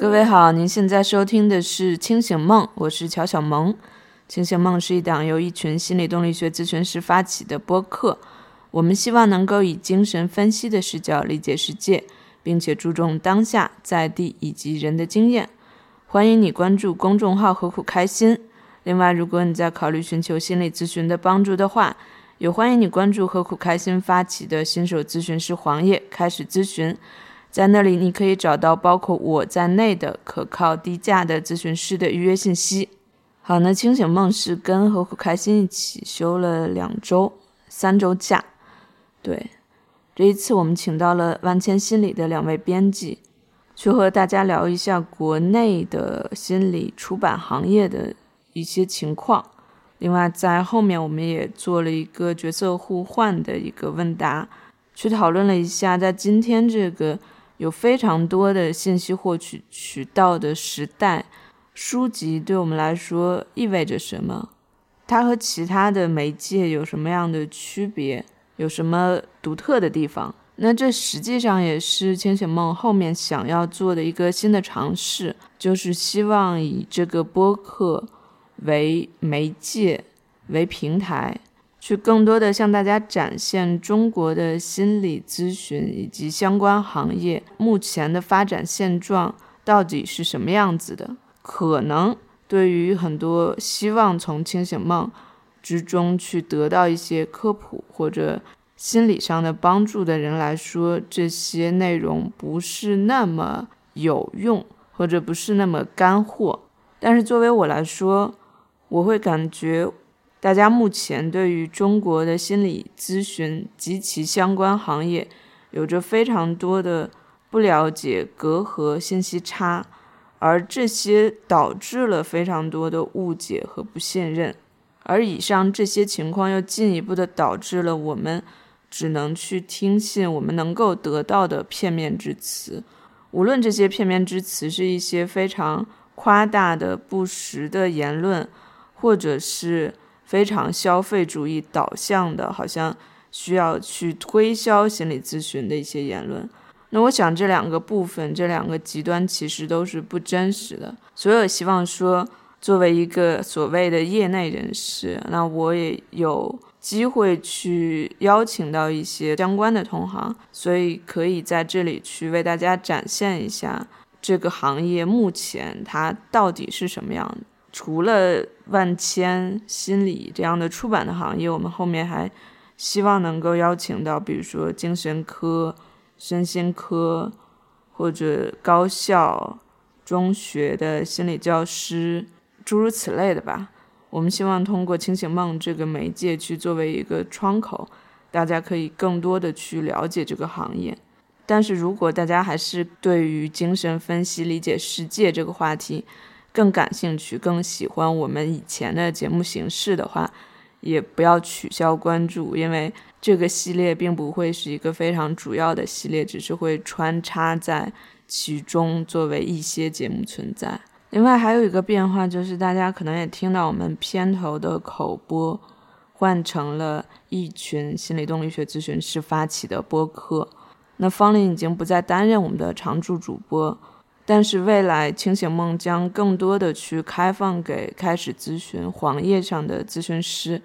各位好，您现在收听的是《清醒梦》，我是乔小萌。《清醒梦》是一档由一群心理动力学咨询师发起的播客，我们希望能够以精神分析的视角理解世界，并且注重当下、在地以及人的经验。欢迎你关注公众号“何苦开心”。另外，如果你在考虑寻求心理咨询的帮助的话，也欢迎你关注何苦开心发起的新手咨询师黄页，开始咨询。在那里，你可以找到包括我在内的可靠、低价的咨询师的预约信息。好，那清醒梦是跟何苦开心一起休了两周、三周假。对，这一次我们请到了万千心理的两位编辑，去和大家聊一下国内的心理出版行业的一些情况。另外，在后面我们也做了一个角色互换的一个问答，去讨论了一下，在今天这个有非常多的信息获取渠道的时代，书籍对我们来说意味着什么？它和其他的媒介有什么样的区别？有什么独特的地方？那这实际上也是清醒梦后面想要做的一个新的尝试，就是希望以这个播客。为媒介，为平台，去更多的向大家展现中国的心理咨询以及相关行业目前的发展现状到底是什么样子的。可能对于很多希望从清醒梦之中去得到一些科普或者心理上的帮助的人来说，这些内容不是那么有用，或者不是那么干货。但是作为我来说，我会感觉，大家目前对于中国的心理咨询及其相关行业，有着非常多的不了解、隔阂、信息差，而这些导致了非常多的误解和不信任，而以上这些情况又进一步的导致了我们只能去听信我们能够得到的片面之词，无论这些片面之词是一些非常夸大的不实的言论。或者是非常消费主义导向的，好像需要去推销心理咨询的一些言论。那我想这两个部分，这两个极端其实都是不真实的。所以我希望说，作为一个所谓的业内人士，那我也有机会去邀请到一些相关的同行，所以可以在这里去为大家展现一下这个行业目前它到底是什么样的。除了万千心理这样的出版的行业，我们后面还希望能够邀请到，比如说精神科、身心科，或者高校、中学的心理教师，诸如此类的吧。我们希望通过清醒梦这个媒介去作为一个窗口，大家可以更多的去了解这个行业。但是如果大家还是对于精神分析、理解世界这个话题，更感兴趣、更喜欢我们以前的节目形式的话，也不要取消关注，因为这个系列并不会是一个非常主要的系列，只是会穿插在其中作为一些节目存在。另外还有一个变化就是，大家可能也听到我们片头的口播换成了一群心理动力学咨询师发起的播客，那方林已经不再担任我们的常驻主播。但是未来清醒梦将更多的去开放给开始咨询黄页上的咨询师，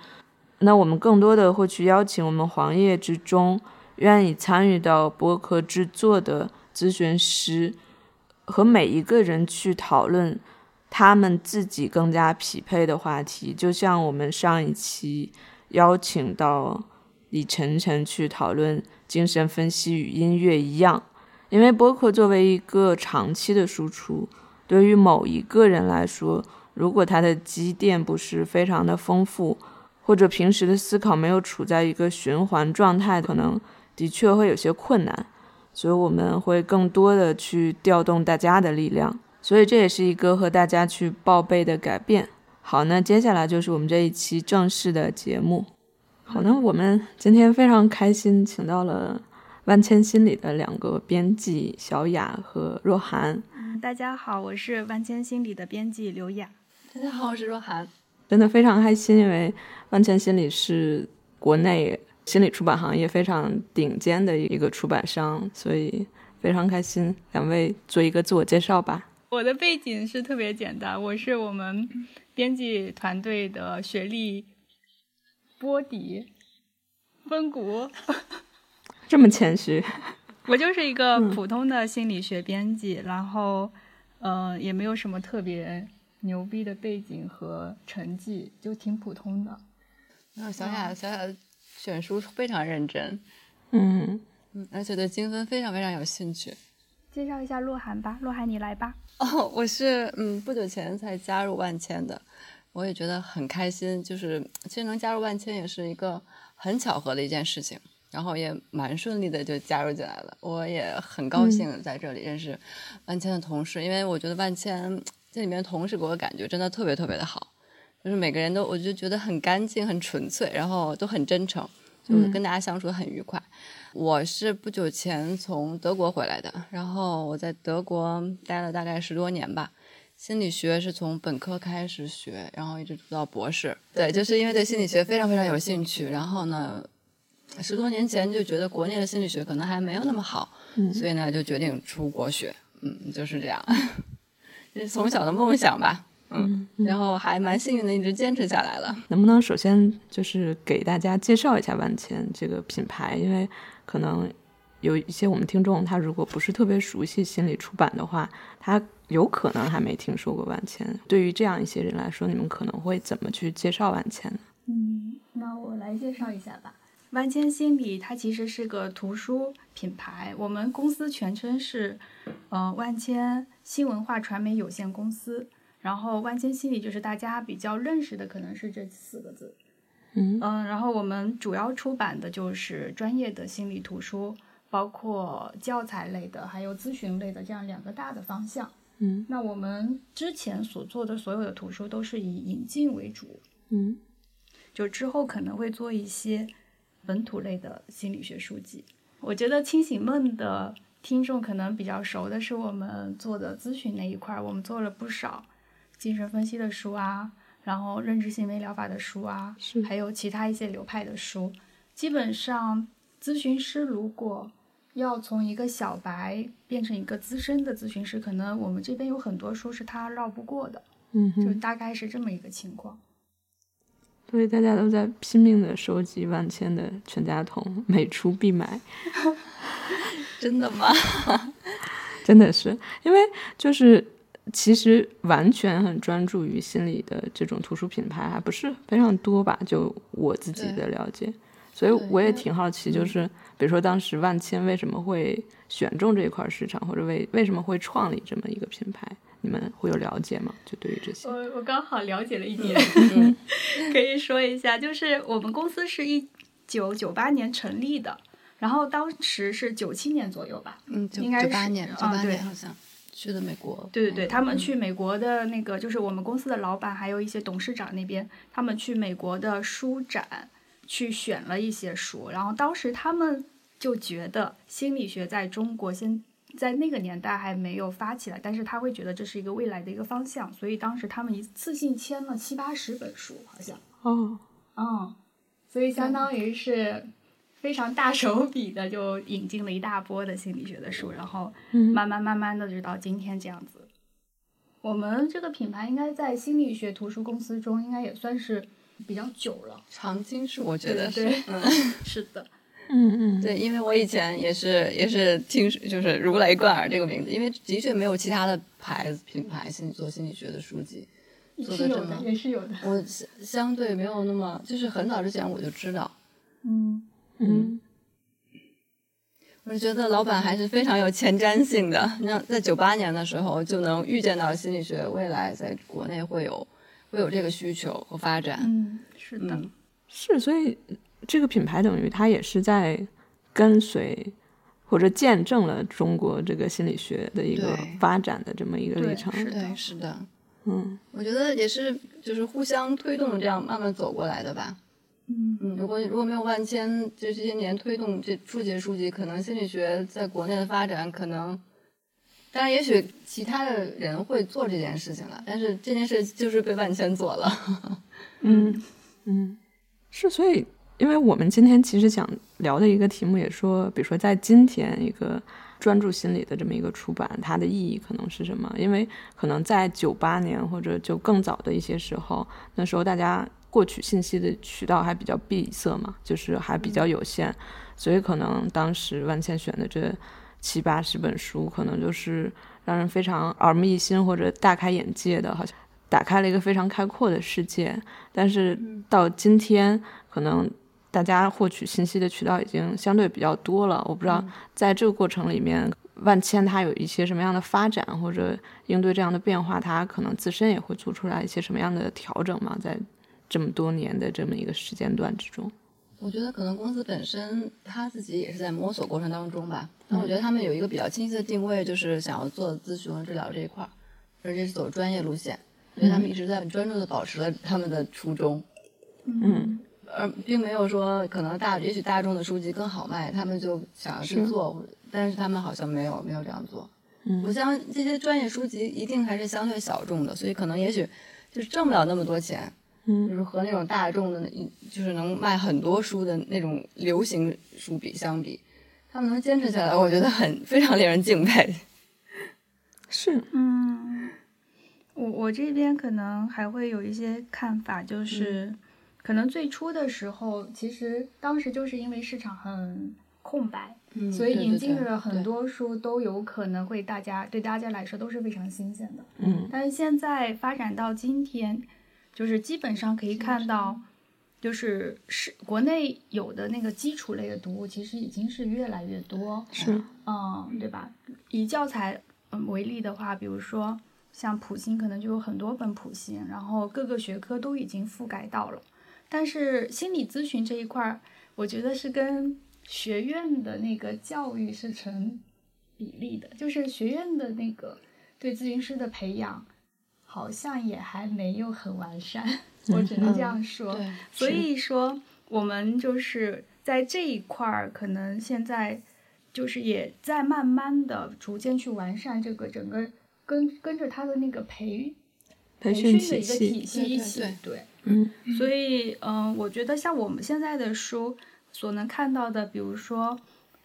那我们更多的会去邀请我们黄页之中愿意参与到播客制作的咨询师，和每一个人去讨论他们自己更加匹配的话题，就像我们上一期邀请到李晨晨去讨论精神分析与音乐一样。因为播客作为一个长期的输出，对于某一个人来说，如果他的积淀不是非常的丰富，或者平时的思考没有处在一个循环状态，可能的确会有些困难。所以我们会更多的去调动大家的力量，所以这也是一个和大家去报备的改变。好，那接下来就是我们这一期正式的节目。好，那我们今天非常开心，请到了。万千心理的两个编辑小雅和若涵，大家好，我是万千心理的编辑刘雅。大家好，我是若涵。真的非常开心，因为万千心理是国内心理出版行业非常顶尖的一个出版商，所以非常开心。两位做一个自我介绍吧。我的背景是特别简单，我是我们编辑团队的学历波底风骨，这么谦虚。我就是一个普通的心理学编辑，然后，呃，也没有什么特别牛逼的背景和成绩，就挺普通的。然后小雅，小雅选书非常认真，嗯嗯，而且对精分非常非常有兴趣。介绍一下鹿晗吧，鹿晗你来吧。哦，我是嗯不久前才加入万千的，我也觉得很开心，就是其实能加入万千也是一个很巧合的一件事情。然后也蛮顺利的就加入进来了，我也很高兴在这里认识万千的同事，因为我觉得万千这里面同事给我感觉真的特别特别的好，就是每个人都我就觉得很干净、很纯粹，然后都很真诚，就跟大家相处的很愉快。我是不久前从德国回来的，然后我在德国待了大概十多年吧，心理学是从本科开始学，然后一直读到博士。对，就是因为对心理学非常非常有兴趣，然后呢。十多年前就觉得国内的心理学可能还没有那么好，所以呢就决定出国学，嗯，就是这样，这是从小的梦想吧，嗯，然后还蛮幸运的，一直坚持下来了。能不能首先就是给大家介绍一下万千这个品牌？因为可能有一些我们听众他如果不是特别熟悉心理出版的话，他有可能还没听说过万千。对于这样一些人来说，你们可能会怎么去介绍万千呢？嗯，那我来介绍一下吧。万千心理，它其实是个图书品牌。我们公司全称是，呃，万千新文化传媒有限公司。然后，万千心理就是大家比较认识的，可能是这四个字。嗯嗯。然后，我们主要出版的就是专业的心理图书，包括教材类的，还有咨询类的这样两个大的方向。嗯。那我们之前所做的所有的图书都是以引进为主。嗯。就之后可能会做一些。本土类的心理学书籍，我觉得清醒梦的听众可能比较熟的是我们做的咨询那一块，我们做了不少精神分析的书啊，然后认知行为疗法的书啊，还有其他一些流派的书。基本上，咨询师如果要从一个小白变成一个资深的咨询师，可能我们这边有很多书是他绕不过的，嗯，就大概是这么一个情况。所以大家都在拼命的收集万千的全家桶，每出必买。真的吗？真的是，因为就是其实完全很专注于心理的这种图书品牌还不是非常多吧？就我自己的了解，所以我也挺好奇，就是比如说当时万千为什么会选中这一块市场，或者为为什么会创立这么一个品牌？你们会有了解吗？就对于这些，我我刚好了解了一点，可以说一下，就是我们公司是一九九八年成立的，然后当时是九七年左右吧，嗯，应该是九八年，九八年好像去的美国，对对对，他们去美国的那个，就是我们公司的老板还有一些董事长那边，他们去美国的书展去选了一些书，然后当时他们就觉得心理学在中国先。在那个年代还没有发起来，但是他会觉得这是一个未来的一个方向，所以当时他们一次性签了七八十本书，好像。哦，嗯，所以相当于是非常大手笔的就引进了一大波的心理学的书，然后慢慢慢慢的就到今天这样子。我们这个品牌应该在心理学图书公司中应该也算是比较久了，常青树，我觉得是，是的。嗯嗯，对，因为我以前也是也是听就是如雷贯耳这个名字，因为的确没有其他的牌子品牌心理做心理学的书籍做的这么，也是有的。我相相对没有那么，就是很早之前我就知道，嗯嗯，我是觉得老板还是非常有前瞻性的，你像在九八年的时候就能预见到心理学未来在国内会有会有这个需求和发展，嗯，是的，是，所以。这个品牌等于它也是在跟随或者见证了中国这个心理学的一个发展的这么一个历程。是的，是的，嗯，我觉得也是，就是互相推动，这样慢慢走过来的吧。嗯嗯，如果如果没有万千就这些年推动这出这些书籍，可能心理学在国内的发展可能，当然也许其他的人会做这件事情了，但是这件事就是被万千做了。嗯嗯，是，所以。因为我们今天其实想聊的一个题目，也说，比如说在今天一个专注心理的这么一个出版，它的意义可能是什么？因为可能在九八年或者就更早的一些时候，那时候大家获取信息的渠道还比较闭塞嘛，就是还比较有限，所以可能当时万茜选的这七八十本书，可能就是让人非常耳目一新或者大开眼界的，好像打开了一个非常开阔的世界。但是到今天，可能。大家获取信息的渠道已经相对比较多了，我不知道在这个过程里面，万千它有一些什么样的发展，或者应对这样的变化，它可能自身也会做出来一些什么样的调整嘛？在这么多年的这么一个时间段之中，我觉得可能公司本身他自己也是在摸索过程当中吧。那我觉得他们有一个比较清晰的定位，就是想要做咨询和治疗这一块儿，而且是走专业路线，所以他们一直在专注的保持了他们的初衷。嗯。而并没有说可能大，也许大众的书籍更好卖，他们就想要去做，但是他们好像没有没有这样做。嗯，我相信这些专业书籍一定还是相对小众的，所以可能也许就是挣不了那么多钱。嗯，就是和那种大众的，就是能卖很多书的那种流行书比相比，他们能坚持下来，我觉得很非常令人敬佩。是，嗯，我我这边可能还会有一些看法，就是。可能最初的时候，其实当时就是因为市场很空白，所以引进了很多书都有可能会大家对大家来说都是非常新鲜的。嗯，但是现在发展到今天，就是基本上可以看到，就是是国内有的那个基础类的读物，其实已经是越来越多。是，嗯，对吧？以教材嗯为例的话，比如说像普星，可能就有很多本普星，然后各个学科都已经覆盖到了。但是心理咨询这一块儿，我觉得是跟学院的那个教育是成比例的，就是学院的那个对咨询师的培养，好像也还没有很完善，我只能这样说。所以说我们就是在这一块儿，可能现在就是也在慢慢的逐渐去完善这个整个跟跟着他的那个培培训的一个体系一起对。嗯，所以嗯，我觉得像我们现在的书所能看到的，比如说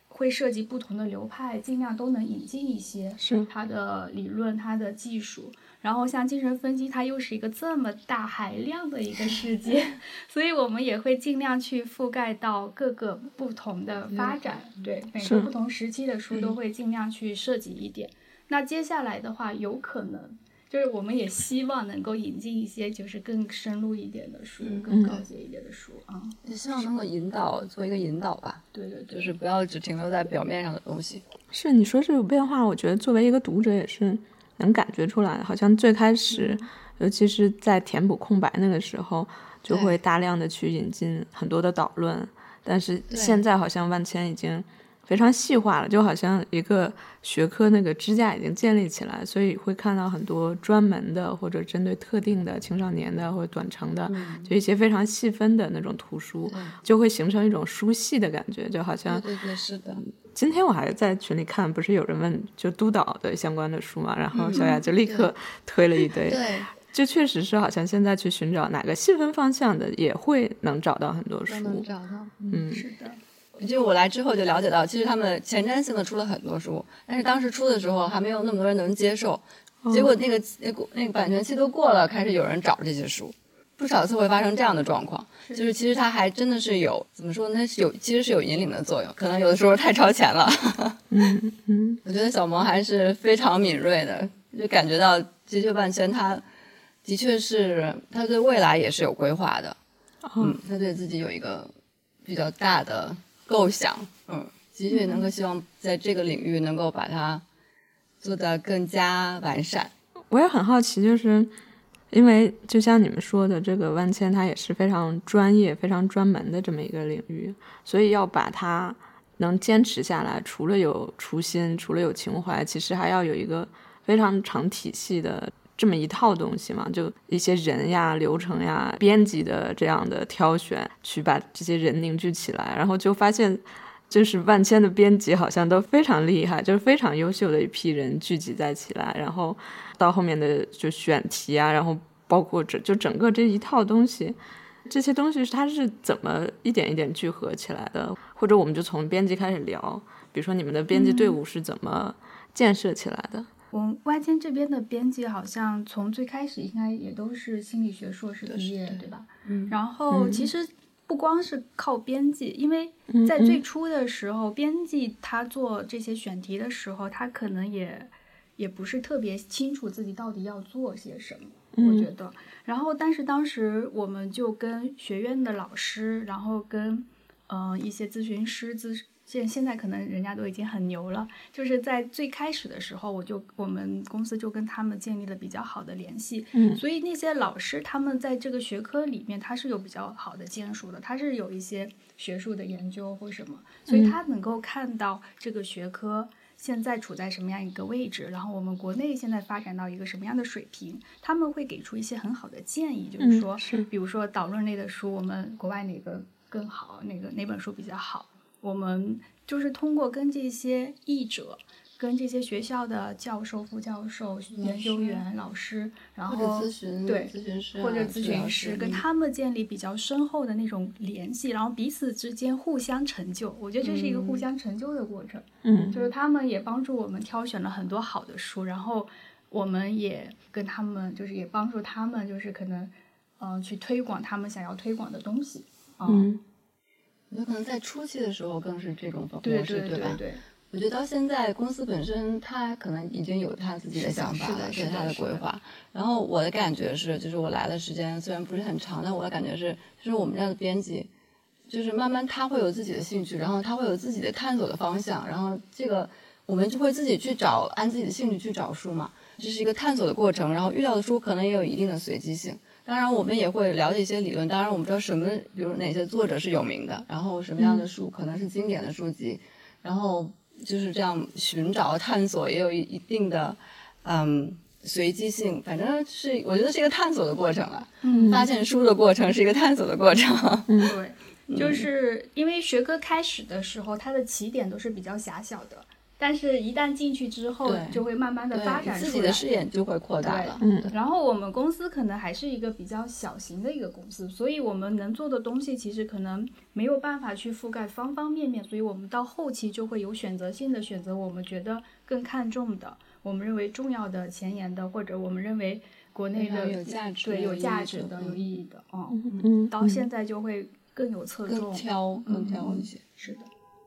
会涉及不同的流派，尽量都能引进一些是它的理论、它的技术。然后像精神分析，它又是一个这么大海量的一个世界，所以我们也会尽量去覆盖到各个不同的发展。对每个不同时期的书都会尽量去涉及一点。那接下来的话，有可能。就是我们也希望能够引进一些就是更深入一点的书，更高级一点的书啊。也希望能够引导做一个引导吧。对对，就是不要只停留在表面上的东西。是你说这种变化，我觉得作为一个读者也是能感觉出来的。好像最开始，尤其是在填补空白那个时候，就会大量的去引进很多的导论，但是现在好像万千已经。非常细化了，就好像一个学科那个支架已经建立起来，所以会看到很多专门的或者针对特定的青少年的或者短程的，就一些非常细分的那种图书，就会形成一种书系的感觉，就好像。对对是的。今天我还在群里看，不是有人问就督导的相关的书嘛，然后小雅就立刻推了一堆。对。就确实是好像现在去寻找哪个细分方向的，也会能找到很多书。能找到。嗯，是的。就我来之后就了解到，其实他们前瞻性的出了很多书，但是当时出的时候还没有那么多人能接受。结果那个那个那个版权期都过了，开始有人找这些书，不少次会发生这样的状况。就是其实它还真的是有怎么说呢？是有其实是有引领的作用，可能有的时候太超前了。嗯嗯，我觉得小萌还是非常敏锐的，就感觉到的确半圈，他的确是他对未来也是有规划的。嗯，他对自己有一个比较大的。构想，嗯，的确能够希望在这个领域能够把它做得更加完善。我也很好奇，就是因为就像你们说的，这个万千它也是非常专业、非常专门的这么一个领域，所以要把它能坚持下来，除了有初心，除了有情怀，其实还要有一个非常长体系的。这么一套东西嘛，就一些人呀、流程呀、编辑的这样的挑选，去把这些人凝聚起来，然后就发现，就是万千的编辑好像都非常厉害，就是非常优秀的一批人聚集在起来，然后到后面的就选题啊，然后包括整就整个这一套东西，这些东西它是怎么一点一点聚合起来的？或者我们就从编辑开始聊，比如说你们的编辑队伍是怎么建设起来的？我们外迁这边的编辑好像从最开始应该也都是心理学硕士毕业，对吧？嗯。然后其实不光是靠编辑，因为在最初的时候，编辑他做这些选题的时候，他可能也也不是特别清楚自己到底要做些什么。我觉得，然后但是当时我们就跟学院的老师，然后跟嗯一些咨询师咨。现现在可能人家都已经很牛了，就是在最开始的时候，我就我们公司就跟他们建立了比较好的联系，嗯，所以那些老师他们在这个学科里面他是有比较好的建树的，他是有一些学术的研究或什么，所以他能够看到这个学科现在处在什么样一个位置，然后我们国内现在发展到一个什么样的水平，他们会给出一些很好的建议，就是说，是。比如说导论类的书，我们国外哪个更好，哪个哪本书比较好。我们就是通过跟这些译者、跟这些学校的教授、副教授、研究员、老师，然后咨询对咨询师或者咨询师，跟他们建立比较深厚的那种联系，然后彼此之间互相成就。我觉得这是一个互相成就的过程。嗯，就是他们也帮助我们挑选了很多好的书，然后我们也跟他们，就是也帮助他们，就是可能嗯、呃去推广他们想要推广的东西。嗯。有可能在初期的时候更是这种模对式，吧？对对。我觉得到现在公司本身它可能已经有它自己的想法了，对它的规划。然后我的感觉是，就是我来的时间虽然不是很长，但我的感觉是，就是我们这样的编辑，就是慢慢他会有自己的兴趣，然后他会有自己的探索的方向，然后这个我们就会自己去找，按自己的兴趣去找书嘛，这是一个探索的过程。然后遇到的书可能也有一定的随机性。当然，我们也会了解一些理论。当然，我们知道什么，比如哪些作者是有名的，然后什么样的书可能是经典的书籍，然后就是这样寻找、探索，也有一一定的嗯随机性。反正是我觉得是一个探索的过程啊。嗯，发现书的过程是一个探索的过程。嗯，对，就是因为学科开始的时候，它的起点都是比较狭小的。但是，一旦进去之后，就会慢慢的发展出来，自己的视野就会扩大了。嗯，然后我们公司可能还是一个比较小型的一个公司，所以我们能做的东西其实可能没有办法去覆盖方方面面，所以我们到后期就会有选择性的选择我们觉得更看重的，我们认为重要的、前沿的，或者我们认为国内的有价值、对有价值的、有意义的，嗯嗯，到现在就会更有侧重，更挑、更挑一些。是的，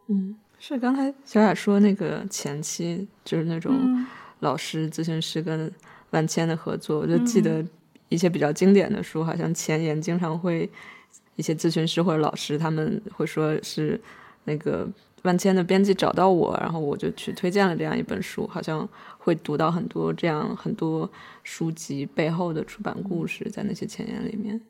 嗯。是刚才小雅说那个前期就是那种老师、咨询师跟万千的合作，我就记得一些比较经典的书，好像前言经常会一些咨询师或者老师他们会说是那个万千的编辑找到我，然后我就去推荐了这样一本书，好像会读到很多这样很多书籍背后的出版故事在那些前言里面。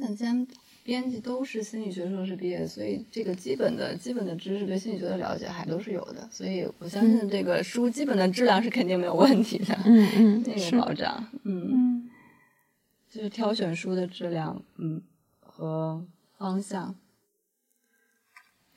万千。编辑都是心理学硕士毕业，所以这个基本的基本的知识对心理学的了解还都是有的，所以我相信这个书基本的质量是肯定没有问题的。嗯 嗯，那个保障，嗯嗯，就是挑选书的质量，嗯和方向。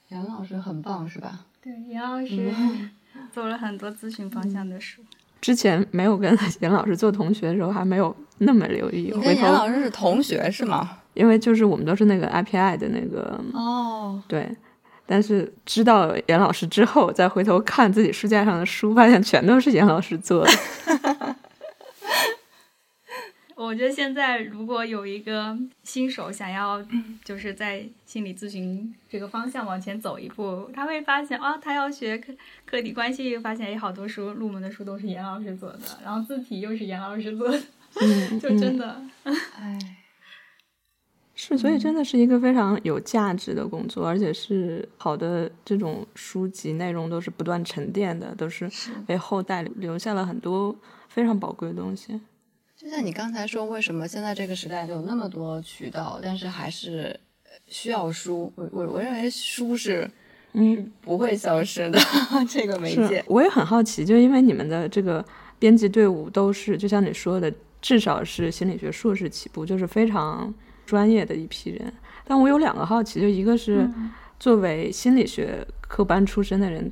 杨老师很棒，是吧？对，杨老师 做了很多咨询方向的书。之前没有跟严老师做同学的时候，还没有那么留意。你跟严老师是同学是吗？因为就是我们都是那个 IPI 的那个哦，对，但是知道严老师之后，再回头看自己书架上的书，发现全都是严老师做的。我觉得现在如果有一个新手想要 就是在心理咨询这个方向往前走一步，他会发现啊，他要学客客体关系，发现有好多书入门的书都是严老师做的，然后字体又是严老师做的，嗯，就真的，哎。是，所以真的是一个非常有价值的工作，而且是好的这种书籍内容都是不断沉淀的，都是为后代留下了很多非常宝贵的东西。就像你刚才说，为什么现在这个时代有那么多渠道，但是还是需要书？我我我认为书是嗯不会消失的 这个媒介。我也很好奇，就因为你们的这个编辑队伍都是，就像你说的，至少是心理学硕士起步，就是非常。专业的一批人，但我有两个好奇，就一个是作为心理学科班出身的人，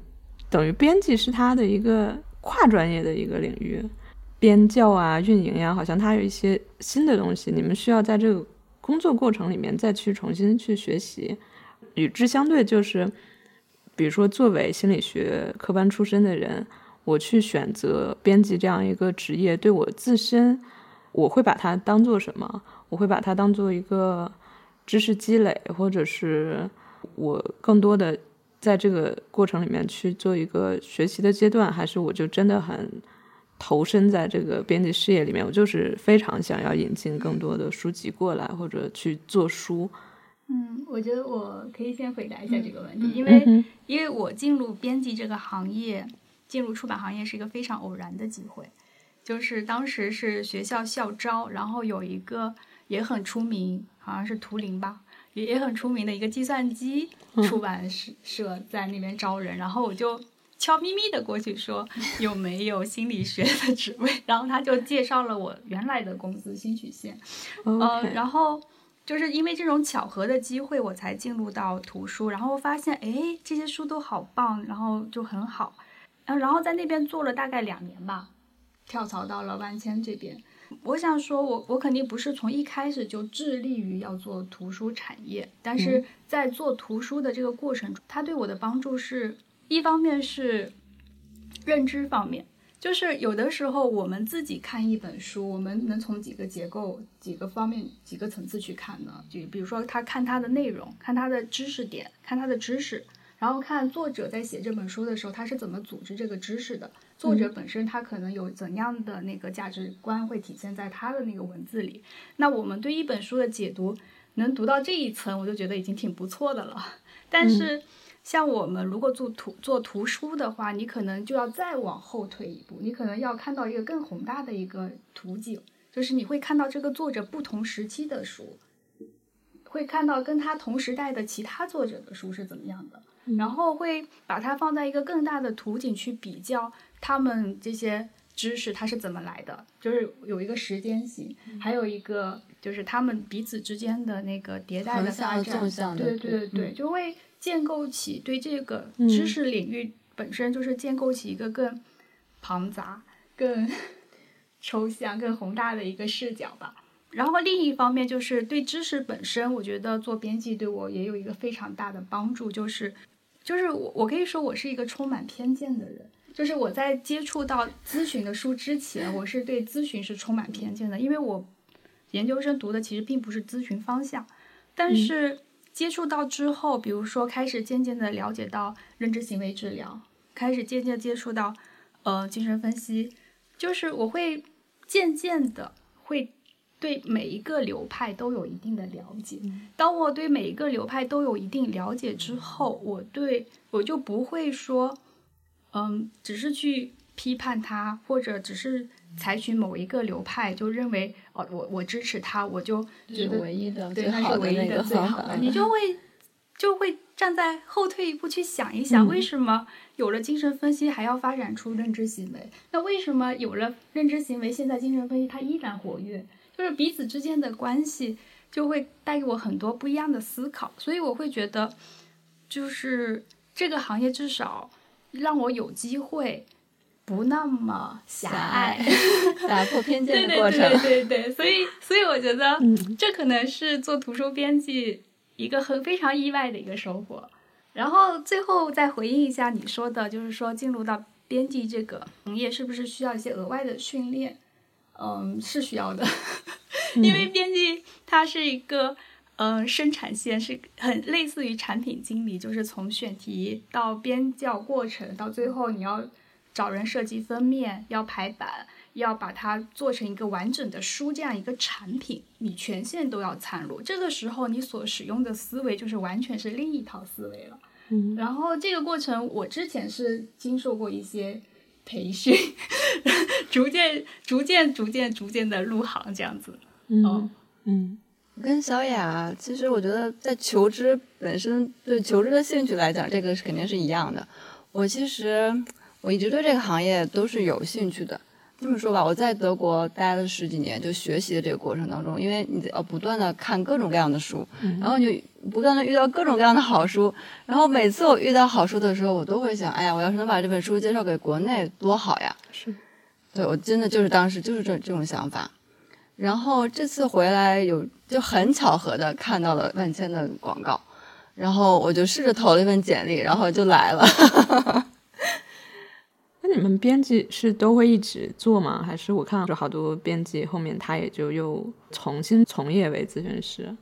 等于编辑是他的一个跨专业的一个领域，编教啊、运营呀，好像他有一些新的东西，你们需要在这个工作过程里面再去重新去学习。与之相对，就是比如说作为心理学科班出身的人，我去选择编辑这样一个职业，对我自身，我会把它当做什么？我会把它当做一个知识积累，或者是我更多的在这个过程里面去做一个学习的阶段，还是我就真的很投身在这个编辑事业里面？我就是非常想要引进更多的书籍过来，或者去做书。嗯，我觉得我可以先回答一下这个问题，因为因为我进入编辑这个行业，进入出版行业是一个非常偶然的机会，就是当时是学校校招，然后有一个。也很出名，好像是图灵吧，也也很出名的一个计算机出版社在那边招人，然后我就悄咪咪的过去说 有没有心理学的职位，然后他就介绍了我原来的公司新曲线，呃，然后就是因为这种巧合的机会，我才进入到图书，然后发现哎这些书都好棒，然后就很好，然后在那边做了大概两年吧，跳槽到了万千这边。我想说，我我肯定不是从一开始就致力于要做图书产业，但是在做图书的这个过程中，它对我的帮助是一方面是认知方面，就是有的时候我们自己看一本书，我们能从几个结构、几个方面、几个层次去看呢？就比如说，他看它的内容，看它的知识点，看它的知识。然后看作者在写这本书的时候，他是怎么组织这个知识的？作者本身他可能有怎样的那个价值观会体现在他的那个文字里？那我们对一本书的解读能读到这一层，我就觉得已经挺不错的了。但是像我们如果做图做图书的话，你可能就要再往后退一步，你可能要看到一个更宏大的一个图景，就是你会看到这个作者不同时期的书，会看到跟他同时代的其他作者的书是怎么样的。然后会把它放在一个更大的图景去比较他们这些知识它是怎么来的，就是有一个时间性，还有一个就是他们彼此之间的那个迭代的发展，对对对对，就会建构起对这个知识领域本身就是建构起一个更庞杂、更抽象、更宏大的一个视角吧。然后另一方面就是对知识本身，我觉得做编辑对我也有一个非常大的帮助，就是。就是我，我可以说我是一个充满偏见的人。就是我在接触到咨询的书之前，我是对咨询是充满偏见的，因为我研究生读的其实并不是咨询方向。但是接触到之后，比如说开始渐渐的了解到认知行为治疗，开始渐渐接触到呃精神分析，就是我会渐渐的会。对每一个流派都有一定的了解。当我对每一个流派都有一定了解之后，我对我就不会说，嗯，只是去批判他，或者只是采取某一个流派，就认为哦，我我支持他，我就觉得唯一的对他是唯一的最好的。你就会就会站在后退一步去想一想，为什么有了精神分析还要发展出认知行为？那为什么有了认知行为，现在精神分析它依然活跃？就是彼此之间的关系就会带给我很多不一样的思考，所以我会觉得，就是这个行业至少让我有机会不那么狭隘，打破偏见的过程。对对对所以所以我觉得这可能是做图书编辑一个很非常意外的一个收获。然后最后再回应一下你说的，就是说进入到编辑这个行业是不是需要一些额外的训练？嗯，是需要的，因为编辑它是一个，嗯，生产线是很类似于产品经理，就是从选题到编校过程，到最后你要找人设计封面，要排版，要把它做成一个完整的书这样一个产品，你全线都要参入。这个时候你所使用的思维就是完全是另一套思维了。嗯，然后这个过程我之前是经受过一些。培训，逐渐、逐渐、逐渐、逐渐的入行，这样子。嗯嗯，跟小雅，其实我觉得在求知本身对求知的兴趣来讲，这个是肯定是一样的。我其实我一直对这个行业都是有兴趣的。这么说吧，我在德国待了十几年，就学习的这个过程当中，因为你要不断的看各种各样的书，然后就不断的遇到各种各样的好书，然后每次我遇到好书的时候，我都会想，哎呀，我要是能把这本书介绍给国内多好呀！是，对我真的就是当时就是这这种想法。然后这次回来有就很巧合的看到了万千的广告，然后我就试着投了一份简历，然后就来了。那你们编辑是都会一直做吗？还是我看到好多编辑后面他也就又重新从业为咨询师？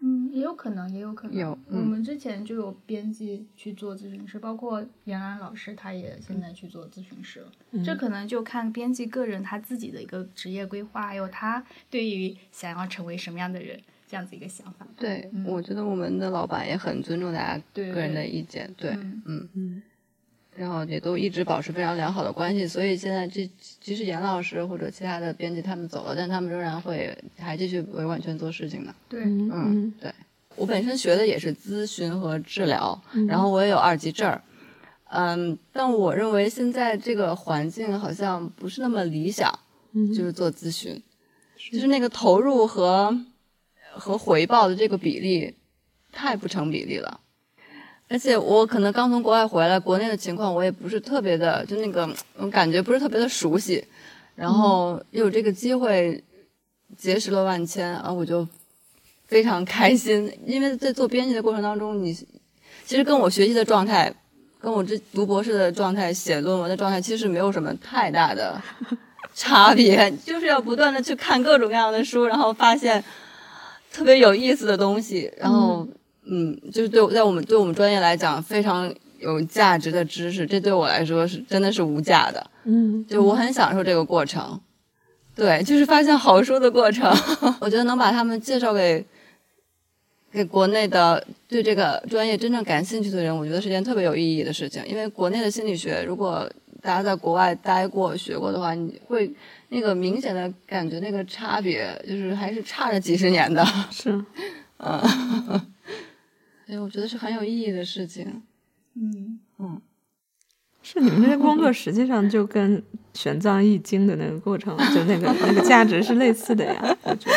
嗯，也有可能，也有可能。有我嗯们之前就有编辑去做咨询师，包括严安老师，他也现在去做咨询师了。这可能就看编辑个人他自己的一个职业规划，还有他对于想要成为什么样的人这样子一个想法。对，嗯。我觉得我们的老板也很尊重大家对。个人的意见，对，嗯。嗯。嗯然后也都一直保持非常良好的关系，所以现在这即使严老师或者其他的编辑他们走了，但他们仍然会还继续为万全做事情的。对，嗯嗯对我本身学的也是咨询和治疗，嗯然后我也有二级证儿，嗯，但我认为现在这个环境好像不是那么理想，嗯，就是做咨询，就是那个投入和和回报的这个比例太不成比例了。而且我可能刚从国外回来，国内的情况我也不是特别的，就那个我感觉不是特别的熟悉，然后又有这个机会结识了万千啊，我就非常开心，因为在做编辑的过程当中，你其实跟我学习的状态，跟我这读博士的状态、写论文的状态，其实没有什么太大的差别，就是要不断的去看各种各样的书，然后发现特别有意思的东西，然后嗯，就是对我在我们对我们专业来讲非常有价值的知识，这对我来说是真的是无价的，嗯，就我很享受这个过程。对，就是发现好书的过程，我觉得能把他们介绍给给国内的对这个专业真正感兴趣的人，我觉得是件特别有意义的事情。因为国内的心理学，如果大家在国外待过、学过的话，你会那个明显的感觉那个差别，就是还是差着几十年的。是所以我觉得是很有意义的事情。嗯嗯，是，你们这些工作实际上就跟玄奘译经的那个过程，就那个 那个价值是类似的呀，我觉得。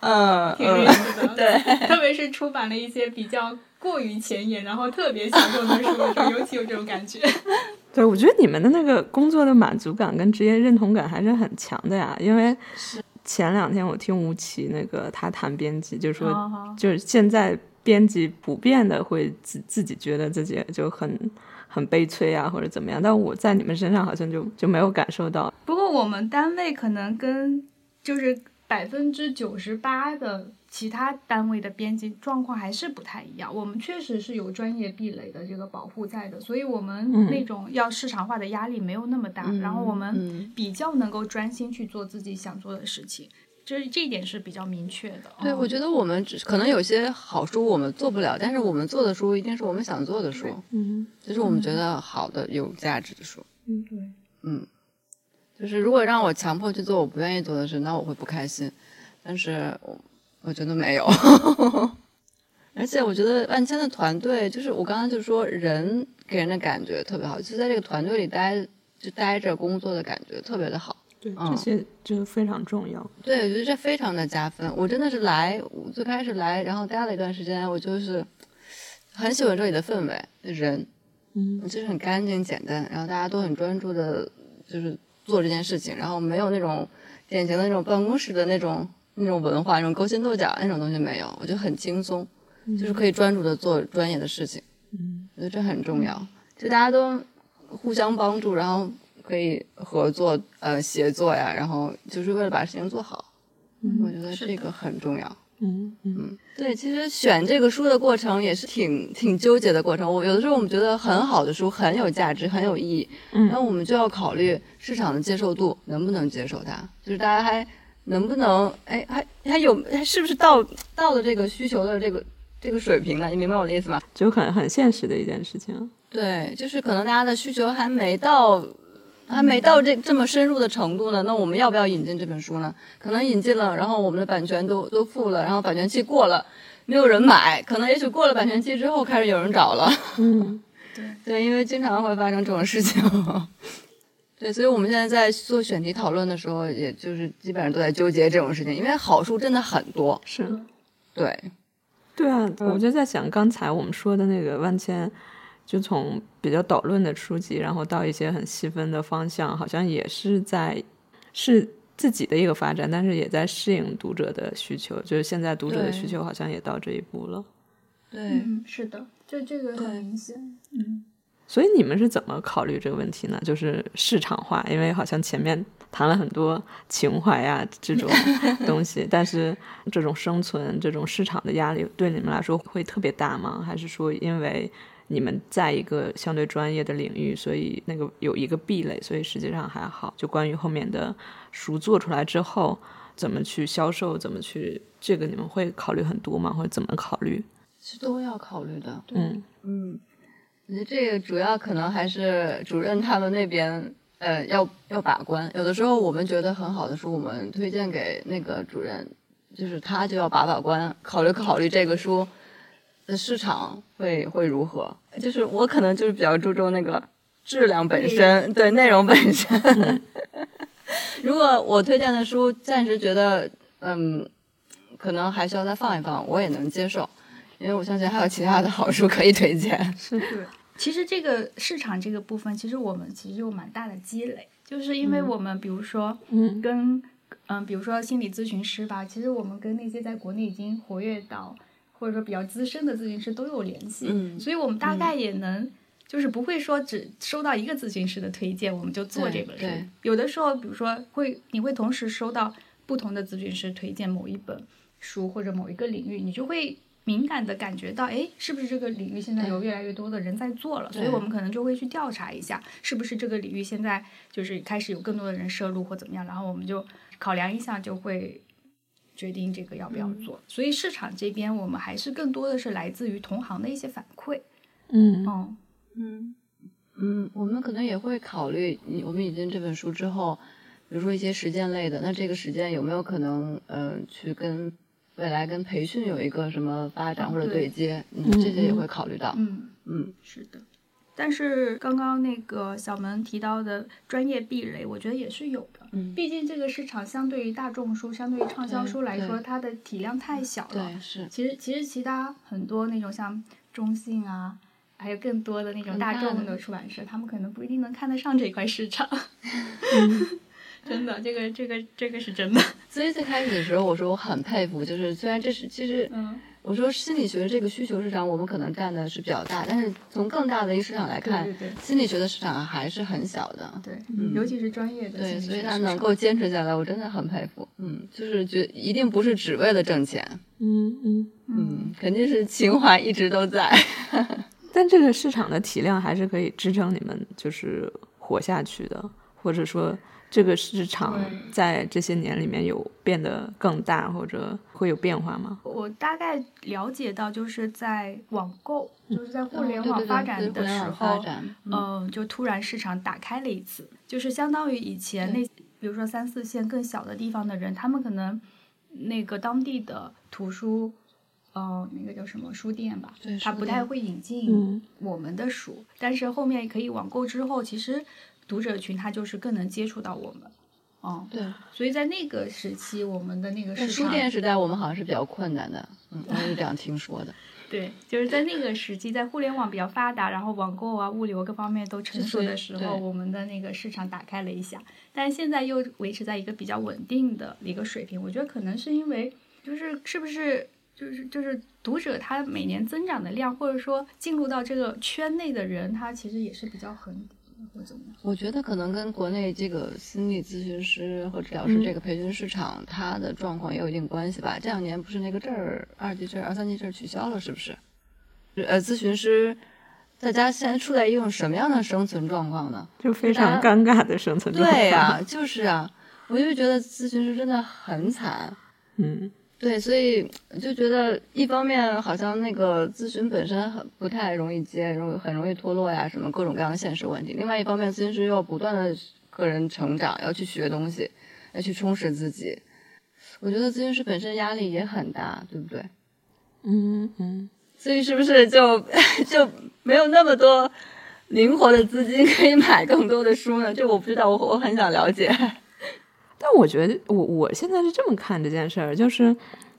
嗯挺有意思的。对，特别是出版了一些比较过于前沿，然后特别小众的书的时候，尤其有这种感觉。对，我觉得你们的那个工作的满足感跟职业认同感还是很强的呀。因为前两天我听吴奇那个他谈编辑，就说哦就是现在编辑普遍的会自自己觉得自己就很很悲催啊，或者怎么样。但我在你们身上好像就就没有感受到。不过我们单位可能跟就是百分之九十八的其他单位的编辑状况还是不太一样。我们确实是有专业壁垒的这个保护在的，所以我们嗯那种要市场化的压力没有那么大，然后我们嗯比较能够专心去做自己想做的事情。这这一点是比较明确的。对，嗯我觉得我们只可能有些好书我们做不了，但是我们做的书一定是我们想做的书，嗯就是我们觉得好的、有价值的书。嗯，对，嗯，就是如果让我强迫去做我不愿意做的事，那我会不开心。但是我我觉得没有，而且我觉得万千的团队，就是我刚刚就说人给人的感觉特别好，就在这个团队里待就待着工作的感觉特别的好。对，嗯这些就非常重要。对，我觉得这非常的加分。我真的是来，我最开始来，然后待了一段时间，我就是很喜欢这里的氛围，人，嗯就是很干净简单，然后大家都很专注的，就是做这件事情，然后没有那种典型的那种办公室的那种那种文化，那种勾心斗角那种东西没有，我觉得很轻松，就是可以专注的做专业的事情。嗯我觉得这很重要，就大家都互相帮助，然后可以合作呃协作呀，然后就是为了把事情做好。嗯我觉得这个很重要。嗯嗯对，其实选这个书的过程也是挺挺纠结的过程。我有的时候我们觉得很好的书很有价值，很有意义，嗯那我们就要考虑市场的接受度，能不能接受它，就是大家还能不能哎还还有还是不是到到了这个需求的这个这个水平了？你明白我的意思吗？就很很现实的一件事情。对，就是可能大家的需求还没到，还没到这这么深入的程度呢。那我们要不要引进这本书呢？可能引进了，然后我们的版权都都付了，然后版权期过了，没有人买。可能也许过了版权期之后，开始有人找了。嗯 对，因为经常会发生这种事情。对，所以我们现在在做选题讨论的时候，也就是基本上都在纠结这种事情，因为好书真的很多。是。对，对啊，我就在想，刚才我们说的那个万千，就从比较导论的书籍，然后到一些很细分的方向，好像也是在是自己的一个发展，但是也在适应读者的需求。就是现在读者的需求好像也到这一步了。对，嗯，是的，就这个很明显。嗯，所以你们是怎么考虑这个问题呢？就是市场化，因为好像前面谈了很多情怀呀这种 东西，但是这种生存、这种市场的压力对你们来说会特别大吗？还是说因为你们在一个相对专业的领域，所以那个有一个壁垒，所以实际上还好？就关于后面的书做出来之后怎么去销售，怎么去这个你们会考虑很多吗？或者怎么考虑？是都要考虑的。嗯嗯，我觉得这个主要可能还是主任他们那边，呃，要要把关。有的时候我们觉得很好的书，我们推荐给那个主任，就是他就要把把关，考虑考虑这个书市场会会如何。就是我可能就是比较注重那个质量本身，对内容本身。如果我推荐的书暂时觉得，嗯，可能还需要再放一放，我也能接受。因为我相信还有其他的好书可以推荐。是是，其实这个市场这个部分，其实我们其实有蛮大的积累，就是因为我们比如说，嗯跟嗯，比如说心理咨询师吧，其实我们跟那些在国内已经活跃到或者说比较资深的咨询师都有联系，嗯所以我们大概也能。就是不会说只收到一个咨询师的推荐，我们就做这本书。有的时候，比如说会，你会同时收到不同的咨询师推荐某一本书或者某一个领域，你就会敏感的感觉到，哎，是不是这个领域现在有越来越多的人在做了？所以我们可能就会去调查一下，是不是这个领域现在就是开始有更多的人涉入或怎么样，然后我们就考量一下，就会决定这个要不要做。所以市场这边，我们还是更多的是来自于同行的一些反馈。嗯嗯，嗯嗯，我们可能也会考虑，我们引进这本书之后，比如说一些实践类的，那这个实践有没有可能，呃，去跟未来跟培训有一个什么发展或者对对接？嗯，嗯这些也嗯会考虑到。嗯，嗯是的。但是刚刚那个小门提到的专业壁垒，我觉得也是有的。嗯，毕竟这个市场相对于大众书、相对于畅销书来说，它的体量太小了。对，是其实其实其他很多那种像中信啊，还有更多的那种大大众的的出版社，他们可能不一定能看得上这块市场。真的，这个这个这个是真的。所以最开始的时候，我说我很佩服，就是虽然这是其实，嗯，我说心理学这个需求市场，我们可能占的是比较大，但是从更大的一个市场来看，对对对心理学的市场还是很小的。对，嗯尤其是专业的对，所以他能够坚持下来，我真的很佩服。嗯，就是觉一定不是只为了挣钱，嗯嗯。嗯，肯定是情怀一直都在。但这个市场的体量还是可以支撑你们就是活下去的，或者说这个市场在这些年里面有变得更大，或者会有变化吗？我大概了解到，就是在网购，就是在互联网发展的时候，嗯，就突然市场打开了一次，就是相当于以前那，比如说三四线更小的地方的人，他们可能那个当地的图书，嗯，那个叫什么书店吧对，他不太会引嗯。进我们的书，但是后面可以网购之后，其实读者群他就是更能接触到我们，哦、对。所以在那个时期，我们的那个在书市场店时代，我们好像是比较困难的，嗯，我是这样听说的。对，就是在那个时期，在互联网比较发达，然后网购啊、物流各方面都成熟的时候，我们的那个市场打开了一下，但现在又维持在一个比较稳定的一个水平。我觉得可能是因为，就是是不是就是就是读者他每年增长的量，或者说进入到这个圈内的人，他其实也是比较恒我觉得可能跟国内这个心理咨询师和治疗师嗯这个培训市场，它的状况也有一定关系吧。这两年不是那个证儿二级证、二三级证取消了，是不是？呃，咨询师大家现在处在一种什么样的生存状况呢？就非常尴尬的生存状况。对呀、就是啊，我就觉得咨询师真的很惨。嗯对，所以就觉得一方面好像那个咨询本身很不太容易接，容易很容易脱落呀，什么各种各样的现实问题。另外一方面，咨询师又要不断的个人成长，要去学东西，要去充实自己。我觉得咨询师本身压力也很大，对不对？嗯嗯，所以是不是就 就没有那么多灵活的资金可以买更多的书呢？这我不知道，我我很想了解。但我觉得我我现在是这么看这件事儿，就是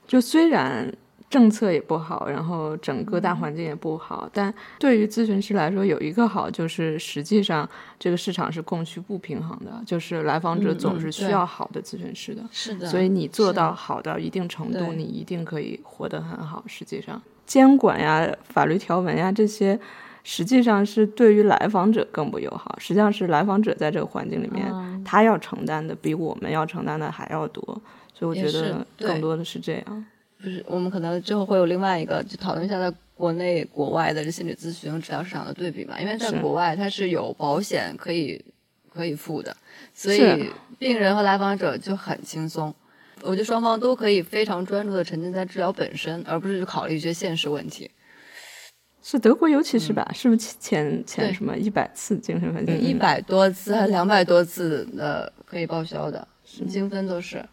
就虽然政策也不好，然后整个大环境也不好。但对于咨询师来说，有一个好就是，实际上这个市场是供需不平衡的，就是来访者总是需要好的咨询师的。是的，所以你做到好到一定程度，你一定可以活得很好。实际上，监管呀、法律条文呀这些，实际上是对于来访者更不友好。实际上是来访者在这个环境里面，嗯他要承担的比我们要承担的还要多。所以我觉得更多的是这样。不是，我们可能之后会有另外一个，就讨论一下在国内、国外的这心理咨询治疗市场的对比吧。因为在国外它是有保险可以可以付的，所以病人和来访者就很轻松。我觉得双方都可以非常专注的沉浸在治疗本身，而不是去考虑一些现实问题。是德国，尤其是吧？是不是前前什么一百次精神分析？一百多次还两百多次的可以报销的，精分都是。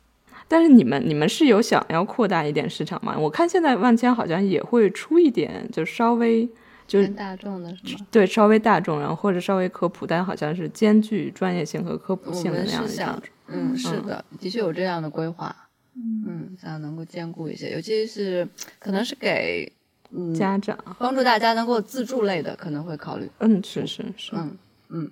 但是你们你们是有想要扩大一点市场吗？我看现在万千好像也会出一点，就稍微就是大众的是吗？对稍微大众，然后或者稍微科普，但好像是兼具专业性和科普性的们那样的是想样子。，嗯，是的，的确有这样的规划。嗯，想能够兼顾一些，尤其是可能是给嗯。家长，帮助大家能够自助类的，可能会考虑。嗯，是是是，嗯嗯，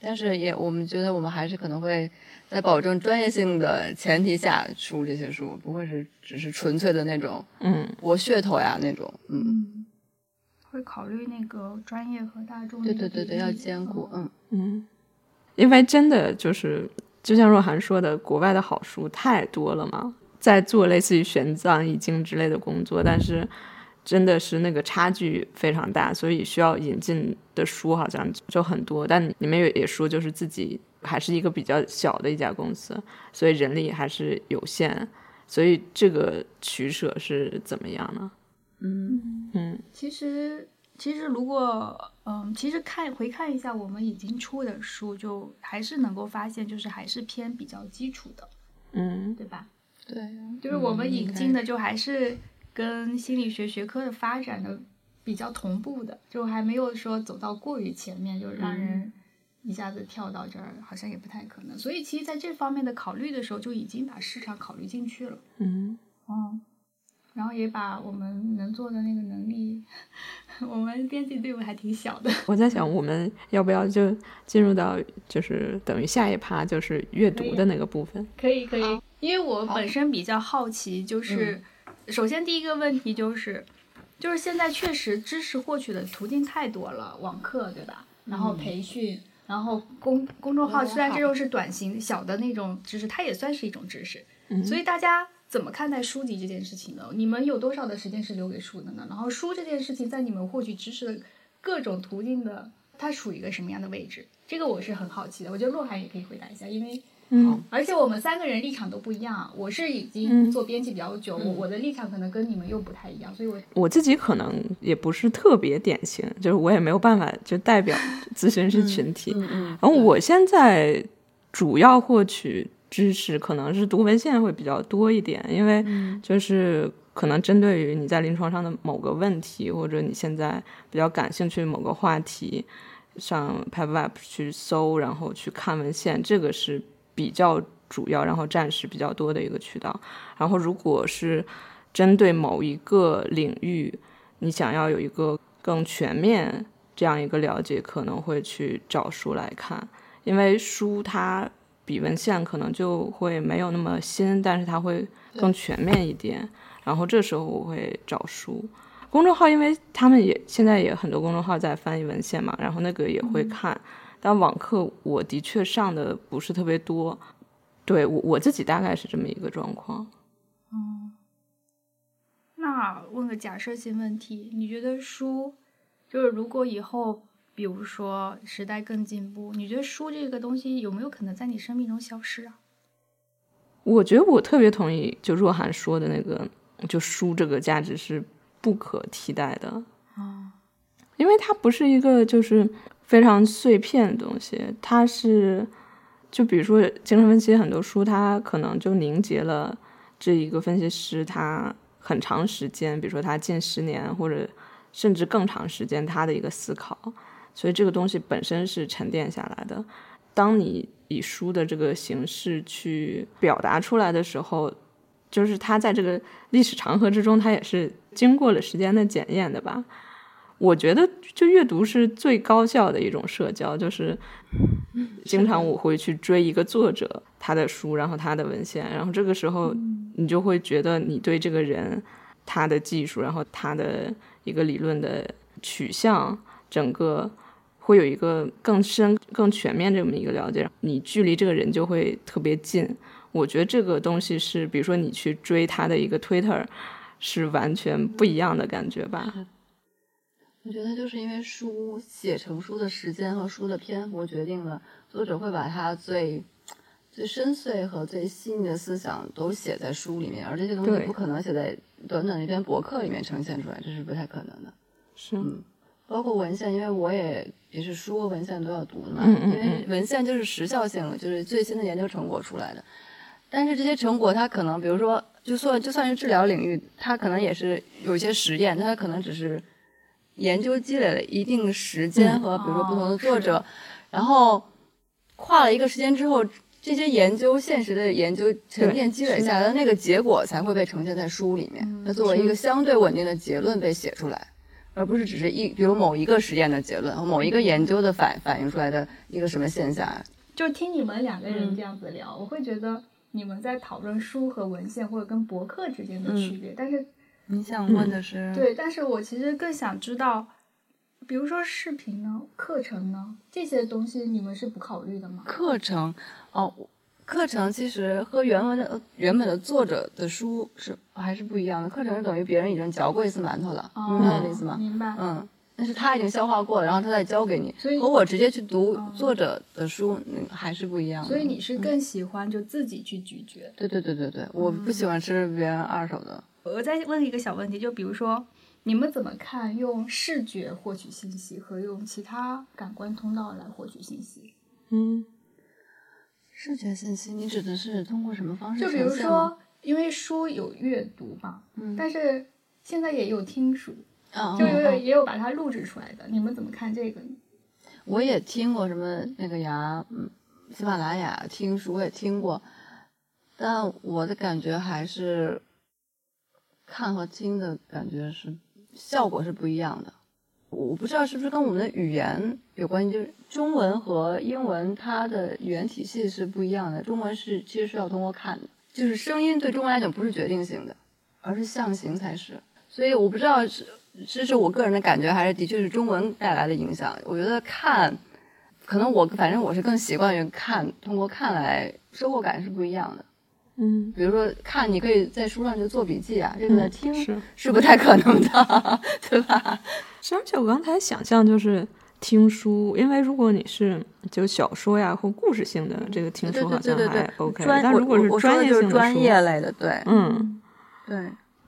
但是也我们觉得我们还是可能会在保证专业性的前提下出这些书，不会是只是纯粹的那种嗯。博噱头呀那种。嗯，嗯，会考虑那个专业和大众对对对对，要兼顾。嗯，嗯，因为真的就是，就像若涵说的，国外的好书太多了嘛，在做类似于玄奘易经之类的工作，但是真的是那个差距非常大，所以需要引进的书好像就很多。但你们也也说，就是自己还是一个比较小的一家公司，所以人力还是有限，所以这个取舍是怎么样呢？嗯，嗯其实其实如果嗯，其实看回看一下我们已经出的书，就还是能够发现，就是还是偏比较基础的，嗯对吧？对，就是我们嗯引进的就还是跟心理学学科的发展的比较同步的，就还没有说走到过于前面，就让人一下子跳到这儿，好像也不太可能。所以其实在这方面的考虑的时候，就已经把市场考虑进去了。嗯嗯，然后也把我们能做的那个能力，我们编辑队伍还挺小的。我在想，我们要不要就进入到就是等于下一趴，就是阅读的那个部分？可以可以，因为我本身比较好奇，就是、首先第一个问题就是，就是现在确实知识获取的途径太多了，网课对吧？然后培训，然后公公众号，虽然这种是短型小的那种知识，它也算是一种知识。所以大家怎么看待书籍这件事情呢？你们有多少的时间是留给书的呢？然后书这件事情在你们获取知识的各种途径的，它处于一个什么样的位置？这个我是很好奇的。我觉得洛涵也可以回答一下，因为嗯。而且我们三个人立场都不一样，我是已经做编辑比较久，我我的立场可能跟你们又不太一样，所以我我自己可能也不是特别典型，就是我也没有办法就代表咨询师群体。嗯嗯，然后我现在主要获取知识可能是读文献会比较多一点，因为就是可能针对于你在临床上的某个问题，或者你现在比较感兴趣的某个话题，上 PubWeb 去搜，然后去看文献，这个是比较主要，然后占时比较多的一个渠道。然后如果是针对某一个领域，你想要有一个更全面这样一个了解，可能会去找书来看，因为书它比文献可能就会没有那么新，但是它会更全面一点。然后这时候我会找书。公众号，因为他们也现在也很多公众号在翻译文献嘛，然后那个也会看。但网课我的确上的不是特别多，对我我自己大概是这么一个状况。那问个假设性问题，你觉得书就是如果以后，比如说时代更进步，你觉得书这个东西有没有可能在你生命中消失啊？我觉得我特别同意，就若涵说的那个，就书这个价值是不可替代的，啊，因为它不是一个就是非常碎片的东西，它是就比如说精神分析很多书，它可能就凝结了这一个分析师他很长时间，比如说他近十年或者甚至更长时间他的一个思考，所以这个东西本身是沉淀下来的。当你以书的这个形式去表达出来的时候，就是它在这个历史长河之中，它也是经过了时间的检验的吧。我觉得，就阅读是最高效的一种社交，就是经常我会去追一个作者他的书，然后他的文献，然后这个时候你就会觉得你对这个人他的技术，然后他的一个理论的取向，整个会有一个更深、更全面这么一个了解，你距离这个人就会特别近。我觉得这个东西是，比如说你去追他的一个 Twitter，是完全不一样的感觉吧。我觉得就是因为书写成书的时间和书的篇幅决定了作者会把他最最深邃和最细腻的思想都写在书里面，而这些东西不可能写在短短的一篇博客里面呈现出来，这是不太可能的。是，嗯，包括文献，因为我也也是书和文献都要读的嘛，嗯嗯因为文献就是时效性了，就是最新的研究成果出来的。但是这些成果，它可能，比如说，就算就算是治疗领域，它可能也是有一些实验，它可能只是。研究积累了一定时间和比如说不同的作者，然后跨了一个时间之后，这些研究现实的研究沉淀积累下来的那个结果才会被呈现在书里面，它作为一个相对稳定的结论被写出来，而不是只是一比如某一个实验的结论和某一个研究的反反映出来的一个什么现象。就听你们两个人这样子聊，我会觉得你们在讨论书和文献或者跟博客之间的区别，但是。你想问的是？对，但是我其实更想知道，比如说视频呢、课程呢这些东西，你们是不考虑的吗？课程哦，课程其实和原文的原本的作者的书是还是不一样的。课程是等于别人已经嚼过一次馒头了，明白我的意思吗？明白。嗯，但是他已经消化过了，然后他再教给你，所以和我直接去读作者的书还是不一样的。所以你是更喜欢就自己去咀嚼？对对对对对，我不喜欢吃别人二手的。我再问一个小问题，就比如说，你们怎么看用视觉获取信息和用其他感官通道来获取信息？嗯，视觉信息，你指的是通过什么方式？就比如说，因为书有阅读嘛，嗯，但是现在也有听书，哦、就有也有把它录制出来的，你们怎么看这个呢？我也听过什么那个呀，嗯，喜马拉雅听书我也听过，但我的感觉还是。看和听的感觉是效果是不一样的，我不知道是不是跟我们的语言有关系，就是中文和英文它的语言体系是不一样的。中文是其实是要通过看的，就是声音对中文来讲不是决定性的，而是象形才是。所以我不知道是这是我个人的感觉，还是的确是中文带来的影响。我觉得看，可能我反正我是更习惯于看，通过看来收获感是不一样的。嗯，比如说看，你可以在书上就做笔记啊，这个听是。是不太可能的，对吧？而且我刚才想象就是听书，因为如果你是就小说呀或故事性的这个听书好像还 OK，但如果是专业性的专业类的，对，嗯，对。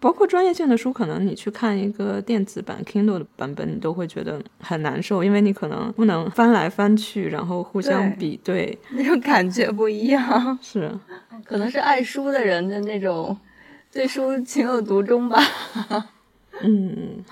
包括专业性的书，可能你去看一个电子版 Kindle 的版本，你都会觉得很难受，因为你可能不能翻来翻去，然后互相比对，那种感觉不一样。是，可能是爱书的人的那种对书情有独钟吧。嗯，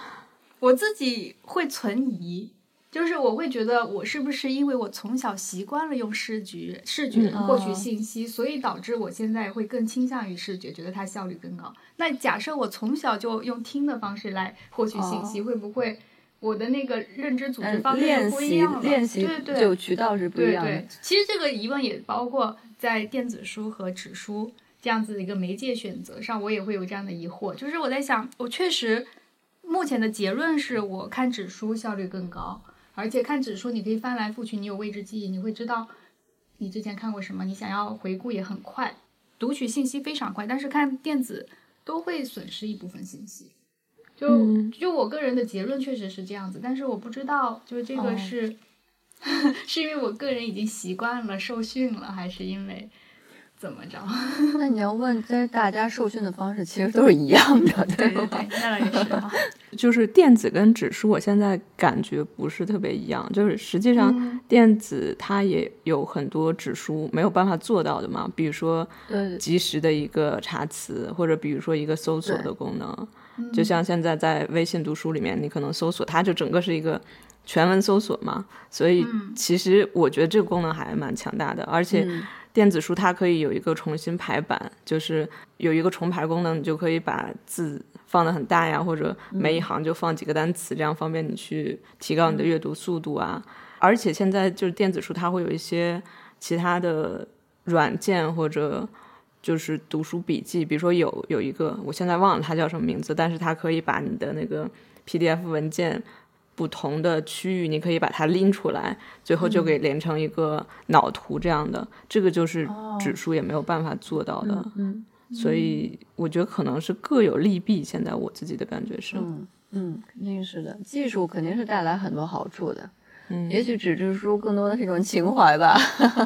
我自己会存疑。就是我会觉得，我是不是因为我从小习惯了用视觉视觉获取信息，所以导致我现在会更倾向于视觉，觉得它效率更高。那假设我从小就用听的方式来获取信息，会不会我的那个认知组织方面不一样了？练习对对就渠道是不一样的。其实这个疑问也包括在电子书和纸书这样子的一个媒介选择上，我也会有这样的疑惑。就是我在想，我确实目前的结论是我看纸书效率更高。而且看指数，你可以翻来覆去，你有位置记忆，你会知道你之前看过什么，你想要回顾也很快，读取信息非常快。但是看电子都会损失一部分信息。就就我个人的结论确实是这样子，但是我不知道，就是这个是、是因为我个人已经习惯了受训了，还是因为怎么着？那你要问，其实大家受训的方式其实都是一样的，对对对，那也是哈。就是电子跟纸书，我现在感觉不是特别一样。就是实际上，电子它也有很多纸书没有办法做到的嘛，比如说及时的一个查词，或者比如说一个搜索的功能。就像现在在微信读书里面，你可能搜索，它就整个是一个全文搜索嘛。所以其实我觉得这个功能还蛮强大的，而且电子书它可以有一个重新排版，就是有一个重排功能，你就可以把字放的很大呀，或者每一行就放几个单词，这样方便你去提高你的阅读速度啊。而且现在就是电子书，它会有一些其他的软件或者就是读书笔记，比如说有有一个我现在忘了它叫什么名字，但是它可以把你的那个 PDF 文件。不同的区域，你可以把它拎出来，最后就给连成一个脑图这样的。这个就是指数也没有办法做到的。嗯，所以我觉得可能是各有利弊。现在我自己的感觉是，嗯嗯，肯定是的。技术肯定是带来很多好处的。嗯，也许纸质书更多的是一种情怀吧。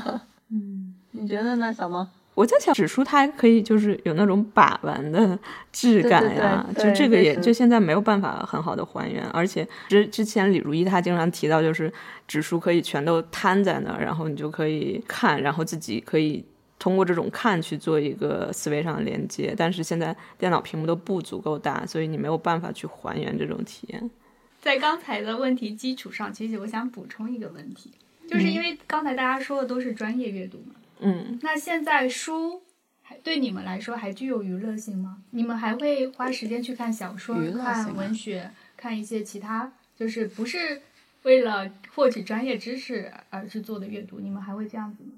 嗯，你觉得呢，小猫？我在想，纸书它还可以就是有那种把玩的质感呀，就这个也就现在没有办法很好的还原。而且之之前李如一他经常提到，就是纸书可以全都摊在那儿，然后你就可以看，然后自己可以通过这种看去做一个思维上的连接。但是现在电脑屏幕都不足够大，所以你没有办法去还原这种体验。在刚才的问题基础上，其实我想补充一个问题，就是因为刚才大家说的都是专业阅读嘛。嗯，那现在书还对你们来说还具有娱乐性吗？你们还会花时间去看小说、看文学、看一些其他，就是不是为了获取专业知识而去做的阅读？你们还会这样子吗？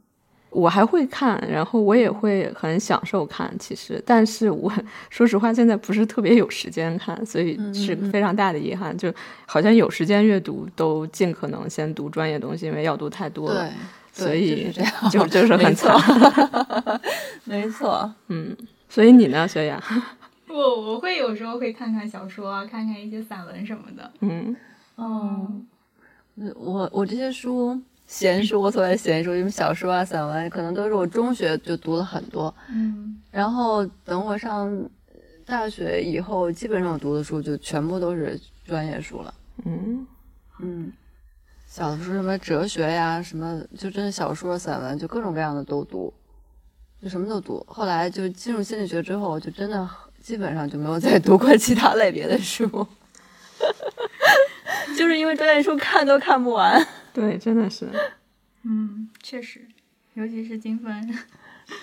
我还会看，然后我也会很享受看，其实，但是我 说实话，现在不是特别有时间看，所以是非常大的遗憾。就好像有时间阅读，都尽可能先读专业东西，因为要读太多了。所以这样就 就是很惨，没错，嗯，所以你呢，雪雅？我我会有时候会看看小说啊，看看一些散文什么的，嗯，哦，我我这些书，闲书，我所谓的闲书，因为小说啊、散文，可能都是我中学就读了很多，嗯，然后等我上大学以后，基本上我读的书就全部都是专业书了，嗯。嗯。小的时候什么哲学呀，什么就真的小说、散文，就各种各样的都读，就什么都读。后来就进入心理学之后，就真的基本上就没有再读过其他类别的书，就是因为专业书看都看不完。对，真的是，嗯，确实，尤其是精分，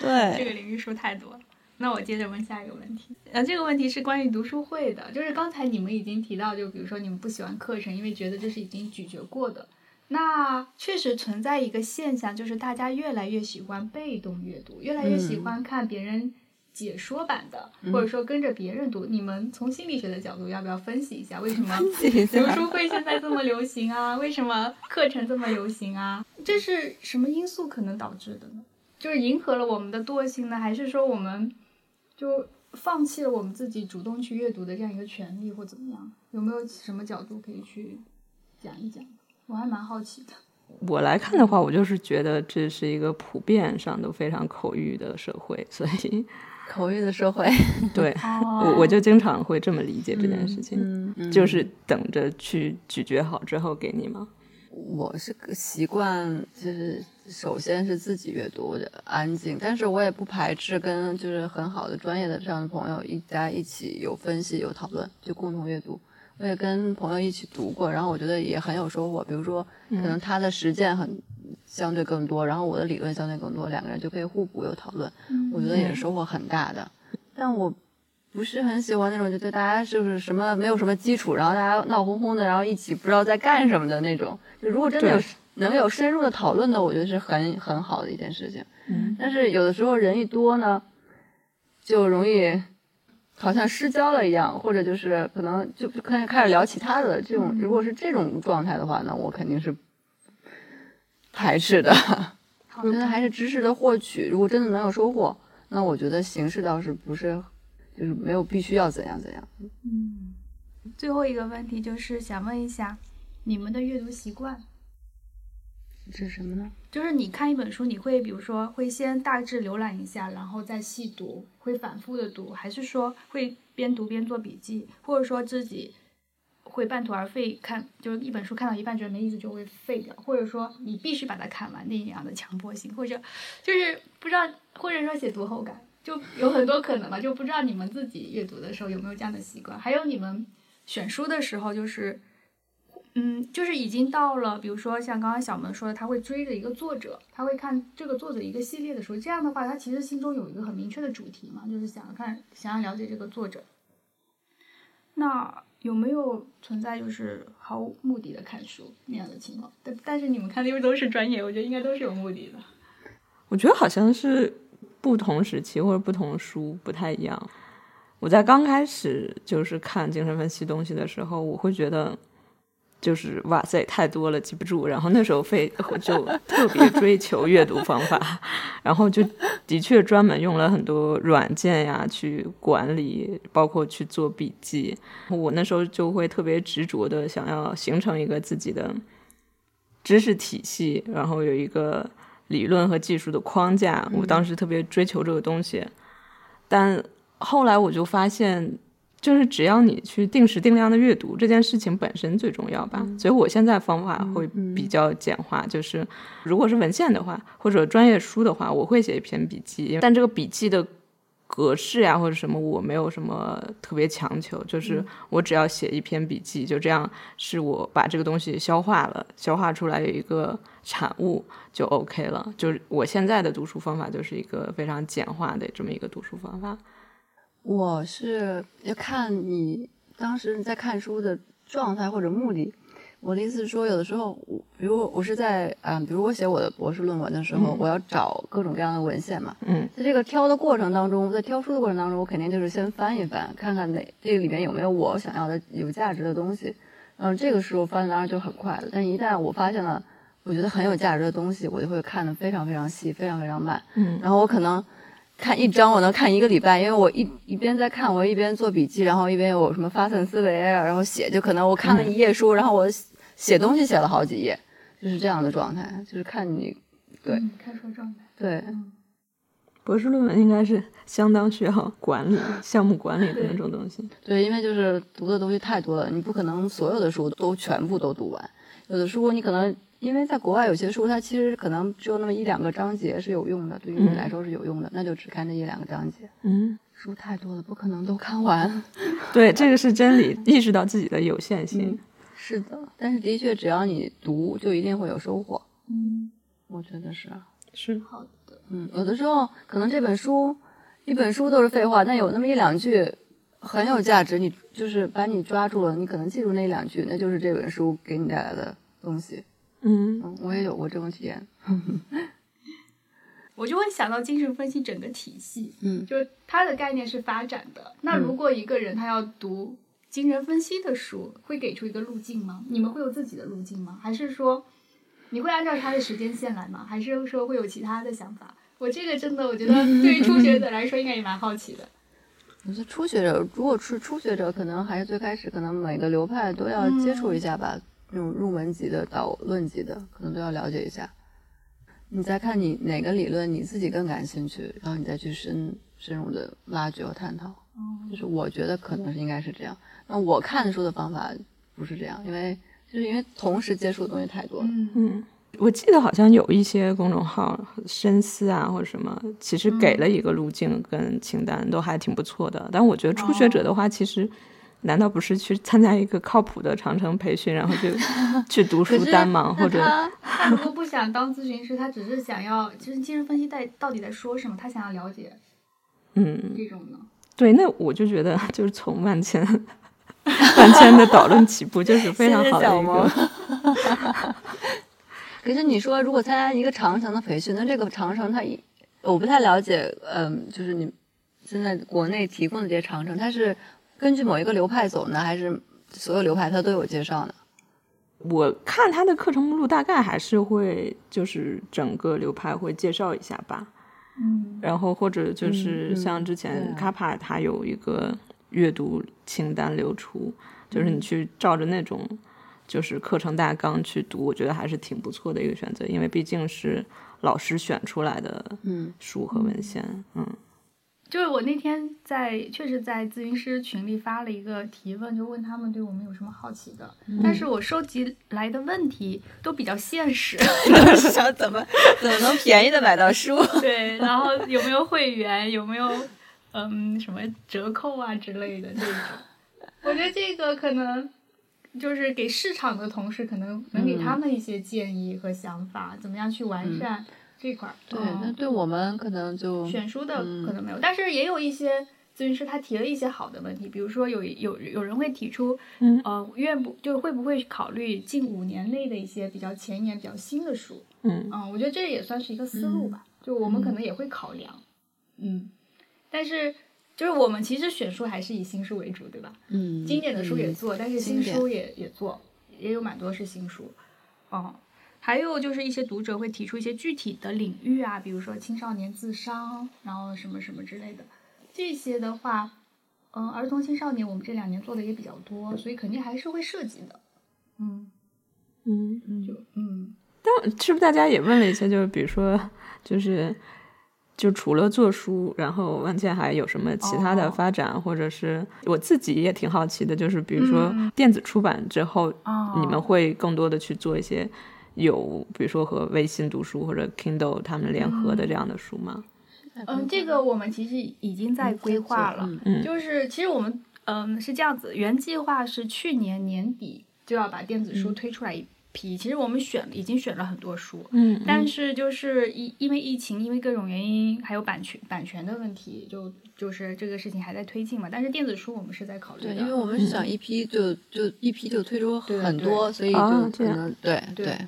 对 这个领域书太多了。那我接着问下一个问题，呃，这个问题是关于读书会的，就是刚才你们已经提到，就比如说你们不喜欢课程，因为觉得这是已经咀嚼过的。那确实存在一个现象，就是大家越来越喜欢被动阅读，越来越喜欢看别人解说版的，或者说跟着别人读。你们从心理学的角度，要不要分析一下为什么读书会现在这么流行啊？为什么课程这么流行啊？这是什么因素可能导致的呢？就是迎合了我们的惰性呢，还是说我们就放弃了我们自己主动去阅读的这样一个权利，或怎么样？有没有什么角度可以去讲一讲？我还蛮好奇的。我来看的话，我就是觉得这是一个普遍上都非常口欲的社会，所以 口欲的社会，对我我就经常会这么理解这件事情，就是等着去咀嚼好之后给你吗？我是个习惯，就是首先是自己阅读的安静，但是我也不排斥跟就是很好的专业的这样的朋友一家一起有分析有讨论，就共同阅读。我也跟朋友一起读过，然后我觉得也很有收获。比如说，可能他的实践很相对更多，然后我的理论相对更多，两个人就可以互补有讨论。我觉得也是收获很大的。但我不是很喜欢那种，就对大家就是什么没有什么基础，然后大家闹哄哄的，然后一起不知道在干什么的那种。就如果真的有能有深入的讨论的，我觉得是很很好的一件事情。但是有的时候人一多呢，就容易。好像失焦了一样，或者就是可能就开始开始聊其他的这种，如果是这种状态的话，那我肯定是排斥的。我觉得还是知识的获取，如果真的能有收获，那我觉得形式倒是不是就是没有必须要怎样怎样。嗯，最后一个问题就是想问一下你们的阅读习惯。是什么呢？就是你看一本书，你会比如说会先大致浏览一下，然后再细读，会反复的读，还是说会边读边做笔记，或者说自己会半途而废，看就是一本书看到一半觉得没意思就会废掉，或者说你必须把它看完那样的强迫性，或者就是不知道，或者说写读后感，就有很多可能吧，就不知道你们自己阅读的时候有没有这样的习惯，还有你们选书的时候就是。嗯，就是已经到了，比如说像刚刚小萌说的，他会追着一个作者，他会看这个作者一个系列的书，这样的话，他其实心中有一个很明确的主题嘛，就是想要看，想要了解这个作者。那有没有存在就是毫无目的的看书那样的情况？但但是你们看的又都是专业，我觉得应该都是有目的的。我觉得好像是不同时期或者不同书不太一样。我在刚开始就是看精神分析东西的时候，我会觉得就是哇塞太多了记不住，然后那时候非就特别追求阅读方法，然后就的确专门用了很多软件呀去管理，包括去做笔记。我那时候就会特别执着的想要形成一个自己的知识体系，然后有一个理论和技术的框架。我当时特别追求这个东西，但。后来我就发现，就是只要你去定时定量的阅读这件事情本身最重要吧。所以我现在方法会比较简化，就是如果是文献的话，或者专业书的话，我会写一篇笔记。但这个笔记的格式呀或者什么，我没有什么特别强求，就是我只要写一篇笔记，就这样是我把这个东西消化了，消化出来有一个产物就 OK 了。就是我现在的读书方法就是一个非常简化的这么一个读书方法。我是要看你当时你在看书的状态或者目的。我的意思是说，有的时候，比如我是在啊，比如我写我的博士论文的时候，我要找各种各样的文献嘛。嗯。在这个挑的过程当中，在挑书的过程当中，我肯定就是先翻一翻，看看哪这个里面有没有我想要的有价值的东西。嗯，这个时候翻当然就很快了。但一旦我发现了我觉得很有价值的东西，我就会看得非常非常细，非常非常慢。嗯。然后我可能。看一章我能看一个礼拜，因为我一一边在看，我一边做笔记，然后一边有什么发散思维啊，然后写，就可能我看了一页书，然后我写东西写了好几页，就是这样的状态，就是看你对看书状态对。博士论文应该是相当需要管理、项目管理的那种东西。对，因为就是读的东西太多了，你不可能所有的书都全部都读完，有的书你可能。因为在国外有些书，它其实可能只有那么一两个章节是有用的，对于你来说是有用的，那就只看那一两个章节。嗯，书太多了，不可能都看完。对，这个是真理，意识到自己的有限性。是的，但是的确，只要你读，就一定会有收获。嗯，我觉得是。是好的。嗯，有的时候可能这本书，一本书都是废话，但有那么一两句很有价值，你就是把你抓住了，你可能记住那两句，那就是这本书给你带来的东西。嗯，我也有过这种体验。我就会想到精神分析整个体系，嗯，就是它的概念是发展的。那如果一个人他要读精神分析的书，会给出一个路径吗？你们会有自己的路径吗？还是说你会按照他的时间线来吗？还是说会有其他的想法？我这个真的，我觉得 对于初学者来说，应该也蛮好奇的。我觉得初学者，如果是初学者，可能还是最开始，可能每个流派都要接触一下吧。那种入门级的、导论级的，可能都要了解一下。你再看你哪个理论你自己更感兴趣，然后你再去深深入的挖掘和探讨。就是我觉得可能是应该是这样。那我看书的方法不是这样，因为就是因为同时接触的东西太多了。嗯，我记得好像有一些公众号深思啊或者什么，其实给了一个路径跟清单，都还挺不错的。但我觉得初学者的话，其实。难道不是去参加一个靠谱的长城培训，然后就 去读书单吗？或者他如果不想当咨询师，他只是想要，就是精神分析在到底在说什么，他想要了解，嗯，这种呢？对，那我就觉得就是从万千万千的导论起步，就是 非常好的一个。可是你说，如果参加一个长城的培训，那这个长城它一，我不太了解，嗯，就是你现在国内提供的这些长城，它是。根据某一个流派走呢，还是所有流派它都有介绍呢？我看他的课程目录，大概还是会就是整个流派会介绍一下吧。嗯，然后或者就是像之前卡帕他有一个阅读清单流出，就是你去照着那种就是课程大纲去读，我觉得还是挺不错的一个选择，因为毕竟是老师选出来的书和文献，嗯。就是我那天在，确实在咨询师群里发了一个提问，就问他们对我们有什么好奇的。但是我收集来的问题都比较现实，想怎么怎么能便宜的买到书？对，然后有没有会员，有没有嗯什么折扣啊之类的这种。我觉得这个可能就是给市场的同事，可能能给他们一些建议和想法，怎么样去完善这块儿。对，嗯那对我们可能就选书的嗯可能没有，但是也有一些咨询师他提了一些好的问题，比如说有有有人会提出，嗯呃，愿不就会不会考虑近五年内的一些比较前沿、比较新的书？嗯嗯，我觉得这也算是一个思路吧，就我们可能也会考量，嗯，但是就是我们其实选书还是以新书为主，对吧？嗯经典的书也嗯做，但是新书也也做，也有蛮多是新书。哦，还有就是一些读者会提出一些具体的领域啊，比如说青少年自伤，然后什么什么之类的。这些的话，嗯、儿童青少年我们这两年做的也比较多，所以肯定还是会涉及的。嗯，嗯，就嗯但是不是大家也问了一些，就是比如说，就是就除了做书，然后万茜还有什么其他的哦发展，或者是我自己也挺好奇的，就是比如说嗯电子出版之后，哦你们会更多的去做一些有，比如说和微信读书或者 Kindle 他们联合的这样的书吗？嗯，这个我们其实已经在规划了。嗯就是其实我们嗯是这样子，原计划是去年年底就要把电子书推出来一批。其实我们选已经选了很多书，嗯但是就是因因为疫情，因为各种原因，还有版权版权的问题，就就是这个事情还在推进嘛。但是电子书我们是在考虑的，对，因为我们是想一批就就一批就推出对很多，所以就可哦这样能对对对，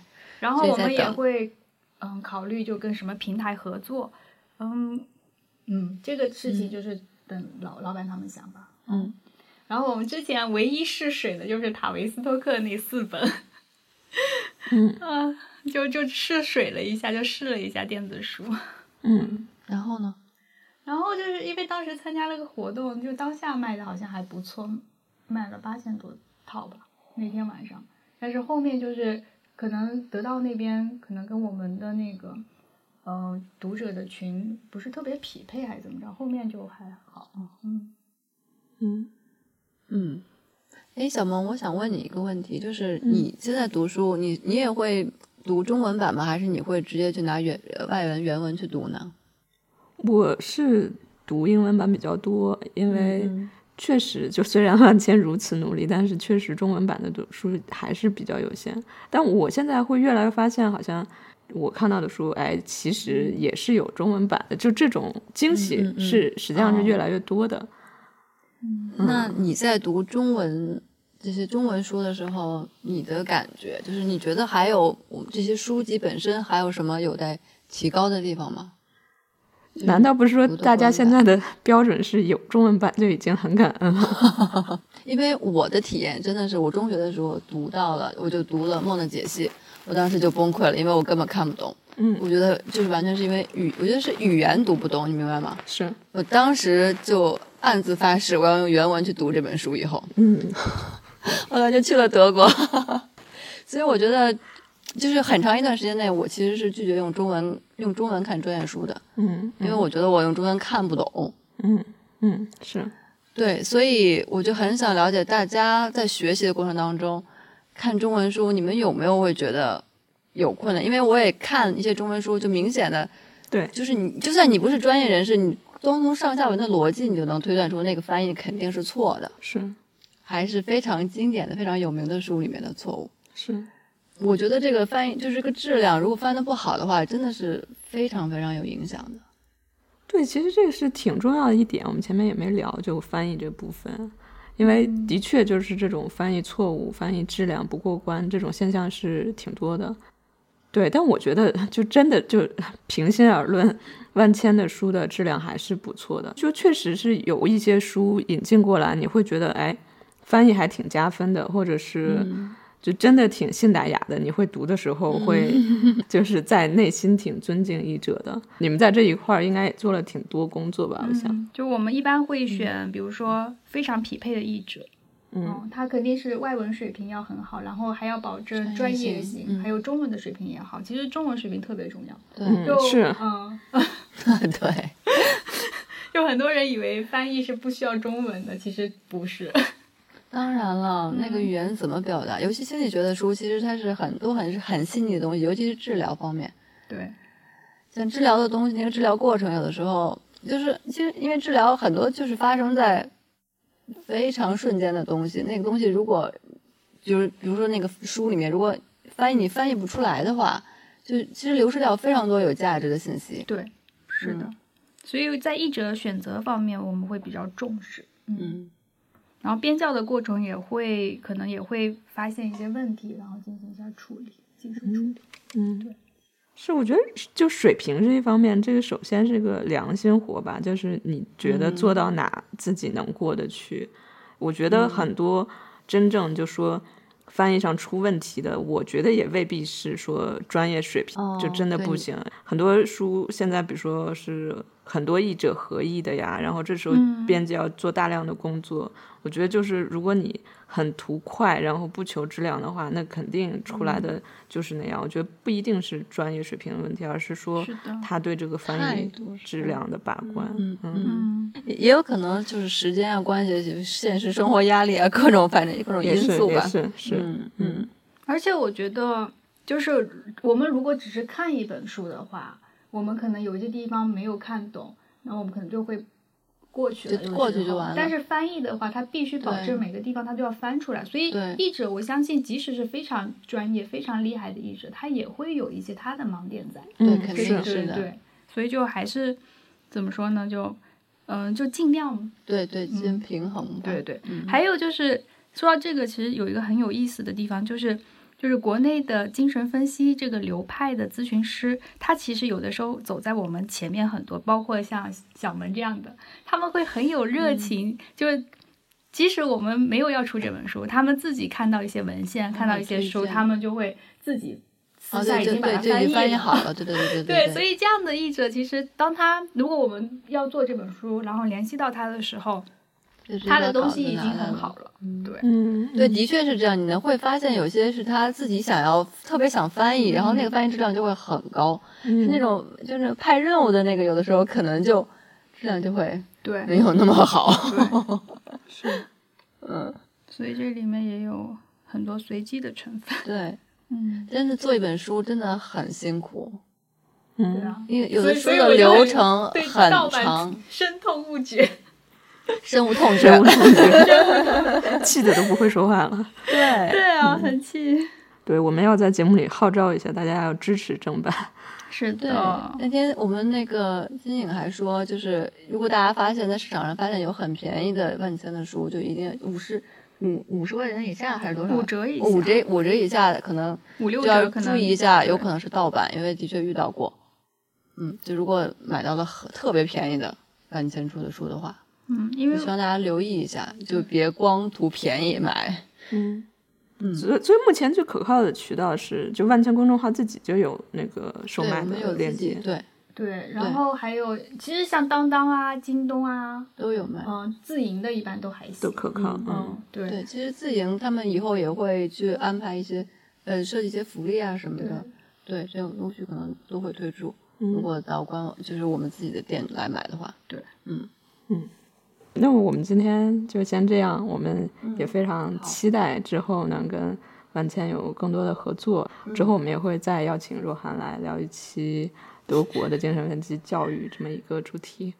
然后我们也会嗯考虑就跟什么平台合作，嗯嗯，这个事情就是等老、老板他们想吧。嗯，然后我们之前唯一试水的就是塔维斯托克那四本，嗯 啊，就就试水了一下，就试了一下电子书。嗯然后呢？然后就是因为当时参加了个活动，就当下卖的好像还不错，卖了八千多套吧，那天晚上。但是后面就是可能得到那边可能跟我们的那个呃读者的群不是特别匹配，还是怎么着，后面就还好。嗯嗯嗯，哎，小萌，我想问你一个问题，就是你现在读书，你你也会读中文版吗？还是你会直接去拿原外文原文去读呢？我是读英文版比较多，因为嗯确实就虽然万千如此努力，但是确实中文版的读书还是比较有限。但我现在会越来越发现，好像我看到的书，哎，其实也是有中文版的，就这种惊喜嗯嗯嗯是实际上是越来越多的。那你在读中文这些中文书的时候，你的感觉就是你觉得还有我们这些书籍本身还有什么有待提高的地方吗？就是难道不是说大家现在的标准是有中文版就已经很感恩了？因为我的体验真的是，我中学的时候读到了，我就读了《梦的解析》，我当时就崩溃了，因为我根本看不懂。嗯，我觉得就是完全是因为语，我觉得是语言读不懂，你明白吗？是，我当时就暗自发誓，我要用原文去读这本书。以后，嗯 后来就去了德国，所以我觉得，就是很长一段时间内，我其实是拒绝用中文用中文看专业书的，嗯因为我觉得我用中文看不懂。嗯嗯是，对，所以我就很想了解大家在学习的过程当中，看中文书，你们有没有会觉得有困难？因为我也看一些中文书，就明显的，对就是你就算你不是专业人士，你光从上下文的逻辑，你就能推断出那个翻译肯定是错的，是还是非常经典的、非常有名的书里面的错误。是，我觉得这个翻译就是个质量，如果翻的不好的话，真的是非常非常有影响的。对，其实这个是挺重要的一点，我们前面也没聊，就翻译这部分，因为的确就是这种翻译错误、翻译质量不过关这种现象是挺多的。对，但我觉得就真的就平心而论，万千的书的质量还是不错的。就确实是有一些书引进过来，你会觉得哎，翻译还挺加分的，或者是就真的挺信达雅的。你会读的时候会 就是在内心挺尊敬译者的。你们在这一块儿应该也做了挺多工作吧？我想，嗯，就我们一般会选，比如说非常匹配的译者，嗯他肯定是外文水平要很好，然后还要保证专业性，性嗯还有中文的水平也好。其实中文水平特别重要。对、嗯就是嗯，对，就很多人以为翻译是不需要中文的，其实不是。当然了，那个语言怎么表达？尤其心理学的书，其实它是很多很是很细腻的东西，尤其是治疗方面。对，像治疗的东西，那个治疗过程，有的时候就是其实因为治疗很多就是发生在非常瞬间的东西，那个东西如果就是比如说那个书里面，如果翻译你翻译不出来的话，就其实流失掉非常多有价值的信息。对，是的。嗯所以在译者选择方面，我们会比较重视。嗯，嗯然后编校的过程也会可能也会发现一些问题，然后进行一下处理，技术处理。嗯，对。是，我觉得就水平这一方面，这个首先是个良心活吧，就是你觉得做到哪自己能过得去。我觉得很多真正就说翻译上出问题的，我觉得也未必是说专业水平、哦就真的不对行。很多书现在比如说是很多译者合译的呀，然后这时候嗯编辑要做大量的工作。我觉得就是如果你很图快，然后不求质量的话，那肯定出来的就是那样。我觉得不一定是专业水平的问题，而是说他对这个翻译质量的把关。嗯嗯嗯，也也有可能就是时间啊、关系、现实生活压力啊，各种反正各种因也是也素吧。是是，嗯嗯而且我觉得，就是我们如果只是看一本书的话，我们可能有一些地方没有看懂，然后我们可能就会过去了，有时候过去就完了但是翻译的话，它必须保证每个地方它都要翻出来，所以译者，我相信即使是非常专业、非常厉害的译者，他也会有一些他的盲点在。对嗯对肯定是的对对，所以就还是怎么说呢？就嗯、就尽量对对，先平衡吧。对对，嗯还有就是说到这个，其实有一个很有意思的地方，就是就是国内的精神分析这个流派的咨询师，他其实有的时候走在我们前面很多，包括像小门这样的，他们会很有热嗯情，就是。即使我们没有要出这本书，他们自己看到一些文献，看到一些书，他们就会自己哦，私下对对对，已经把它这已经翻译好了，对对对对 对，所以这样的译者，其实当他如果我们要做这本书，然后联系到他的时候，就是他的东西已经很好了。对，嗯，对，的确是这样。你能会发现有些是他自己想要特别想翻译，然后那个翻译质量就会很高，是那种就是派任务的那个，有的时候可能就质量就会对，没有那么好。是，嗯，所以这里面也有很多随机的成分。对，嗯，真是做一本书真的很辛苦，对嗯，啊，因为有的书的流程对很长，深痛勿绝。深恶痛绝真。无同学气的都不会说话了。对，对啊，很气。对，我们要在节目里号召一下大家要支持正版。是对的，，那天我们那个金颖还说，就是如果大家发现，在市场上发现有很便宜的万千的书，就一定五十五五十块钱以下还是多少？五折以下五折五折以下的可能五六就要折可能注意一下，有可能是盗版，因为的确遇到过。嗯，就如果买到了很特别便宜的万千出的书的话，嗯，因为就希望大家留意一下，就别光图便宜买。嗯嗯所以所以目前最可靠的渠道是，就万千公众号自己就有那个售，卖我们有的链接。对对，然后还有其实像当当啊、京东啊，都有卖。嗯，自营的一般都还行，都可靠，嗯嗯，对对，其实自营他们以后也会去安排一些，呃，设计一些福利啊什么的。对，这种陆续可能都会推出。如嗯果到官网，就是我们自己的店来买的话，对，嗯嗯，那么我们今天就先这样，我们嗯也非常期待之后能跟万千有更多的合作。嗯之后我们也会再邀请若涵来聊一期德国的精神分析教育这么一个主题。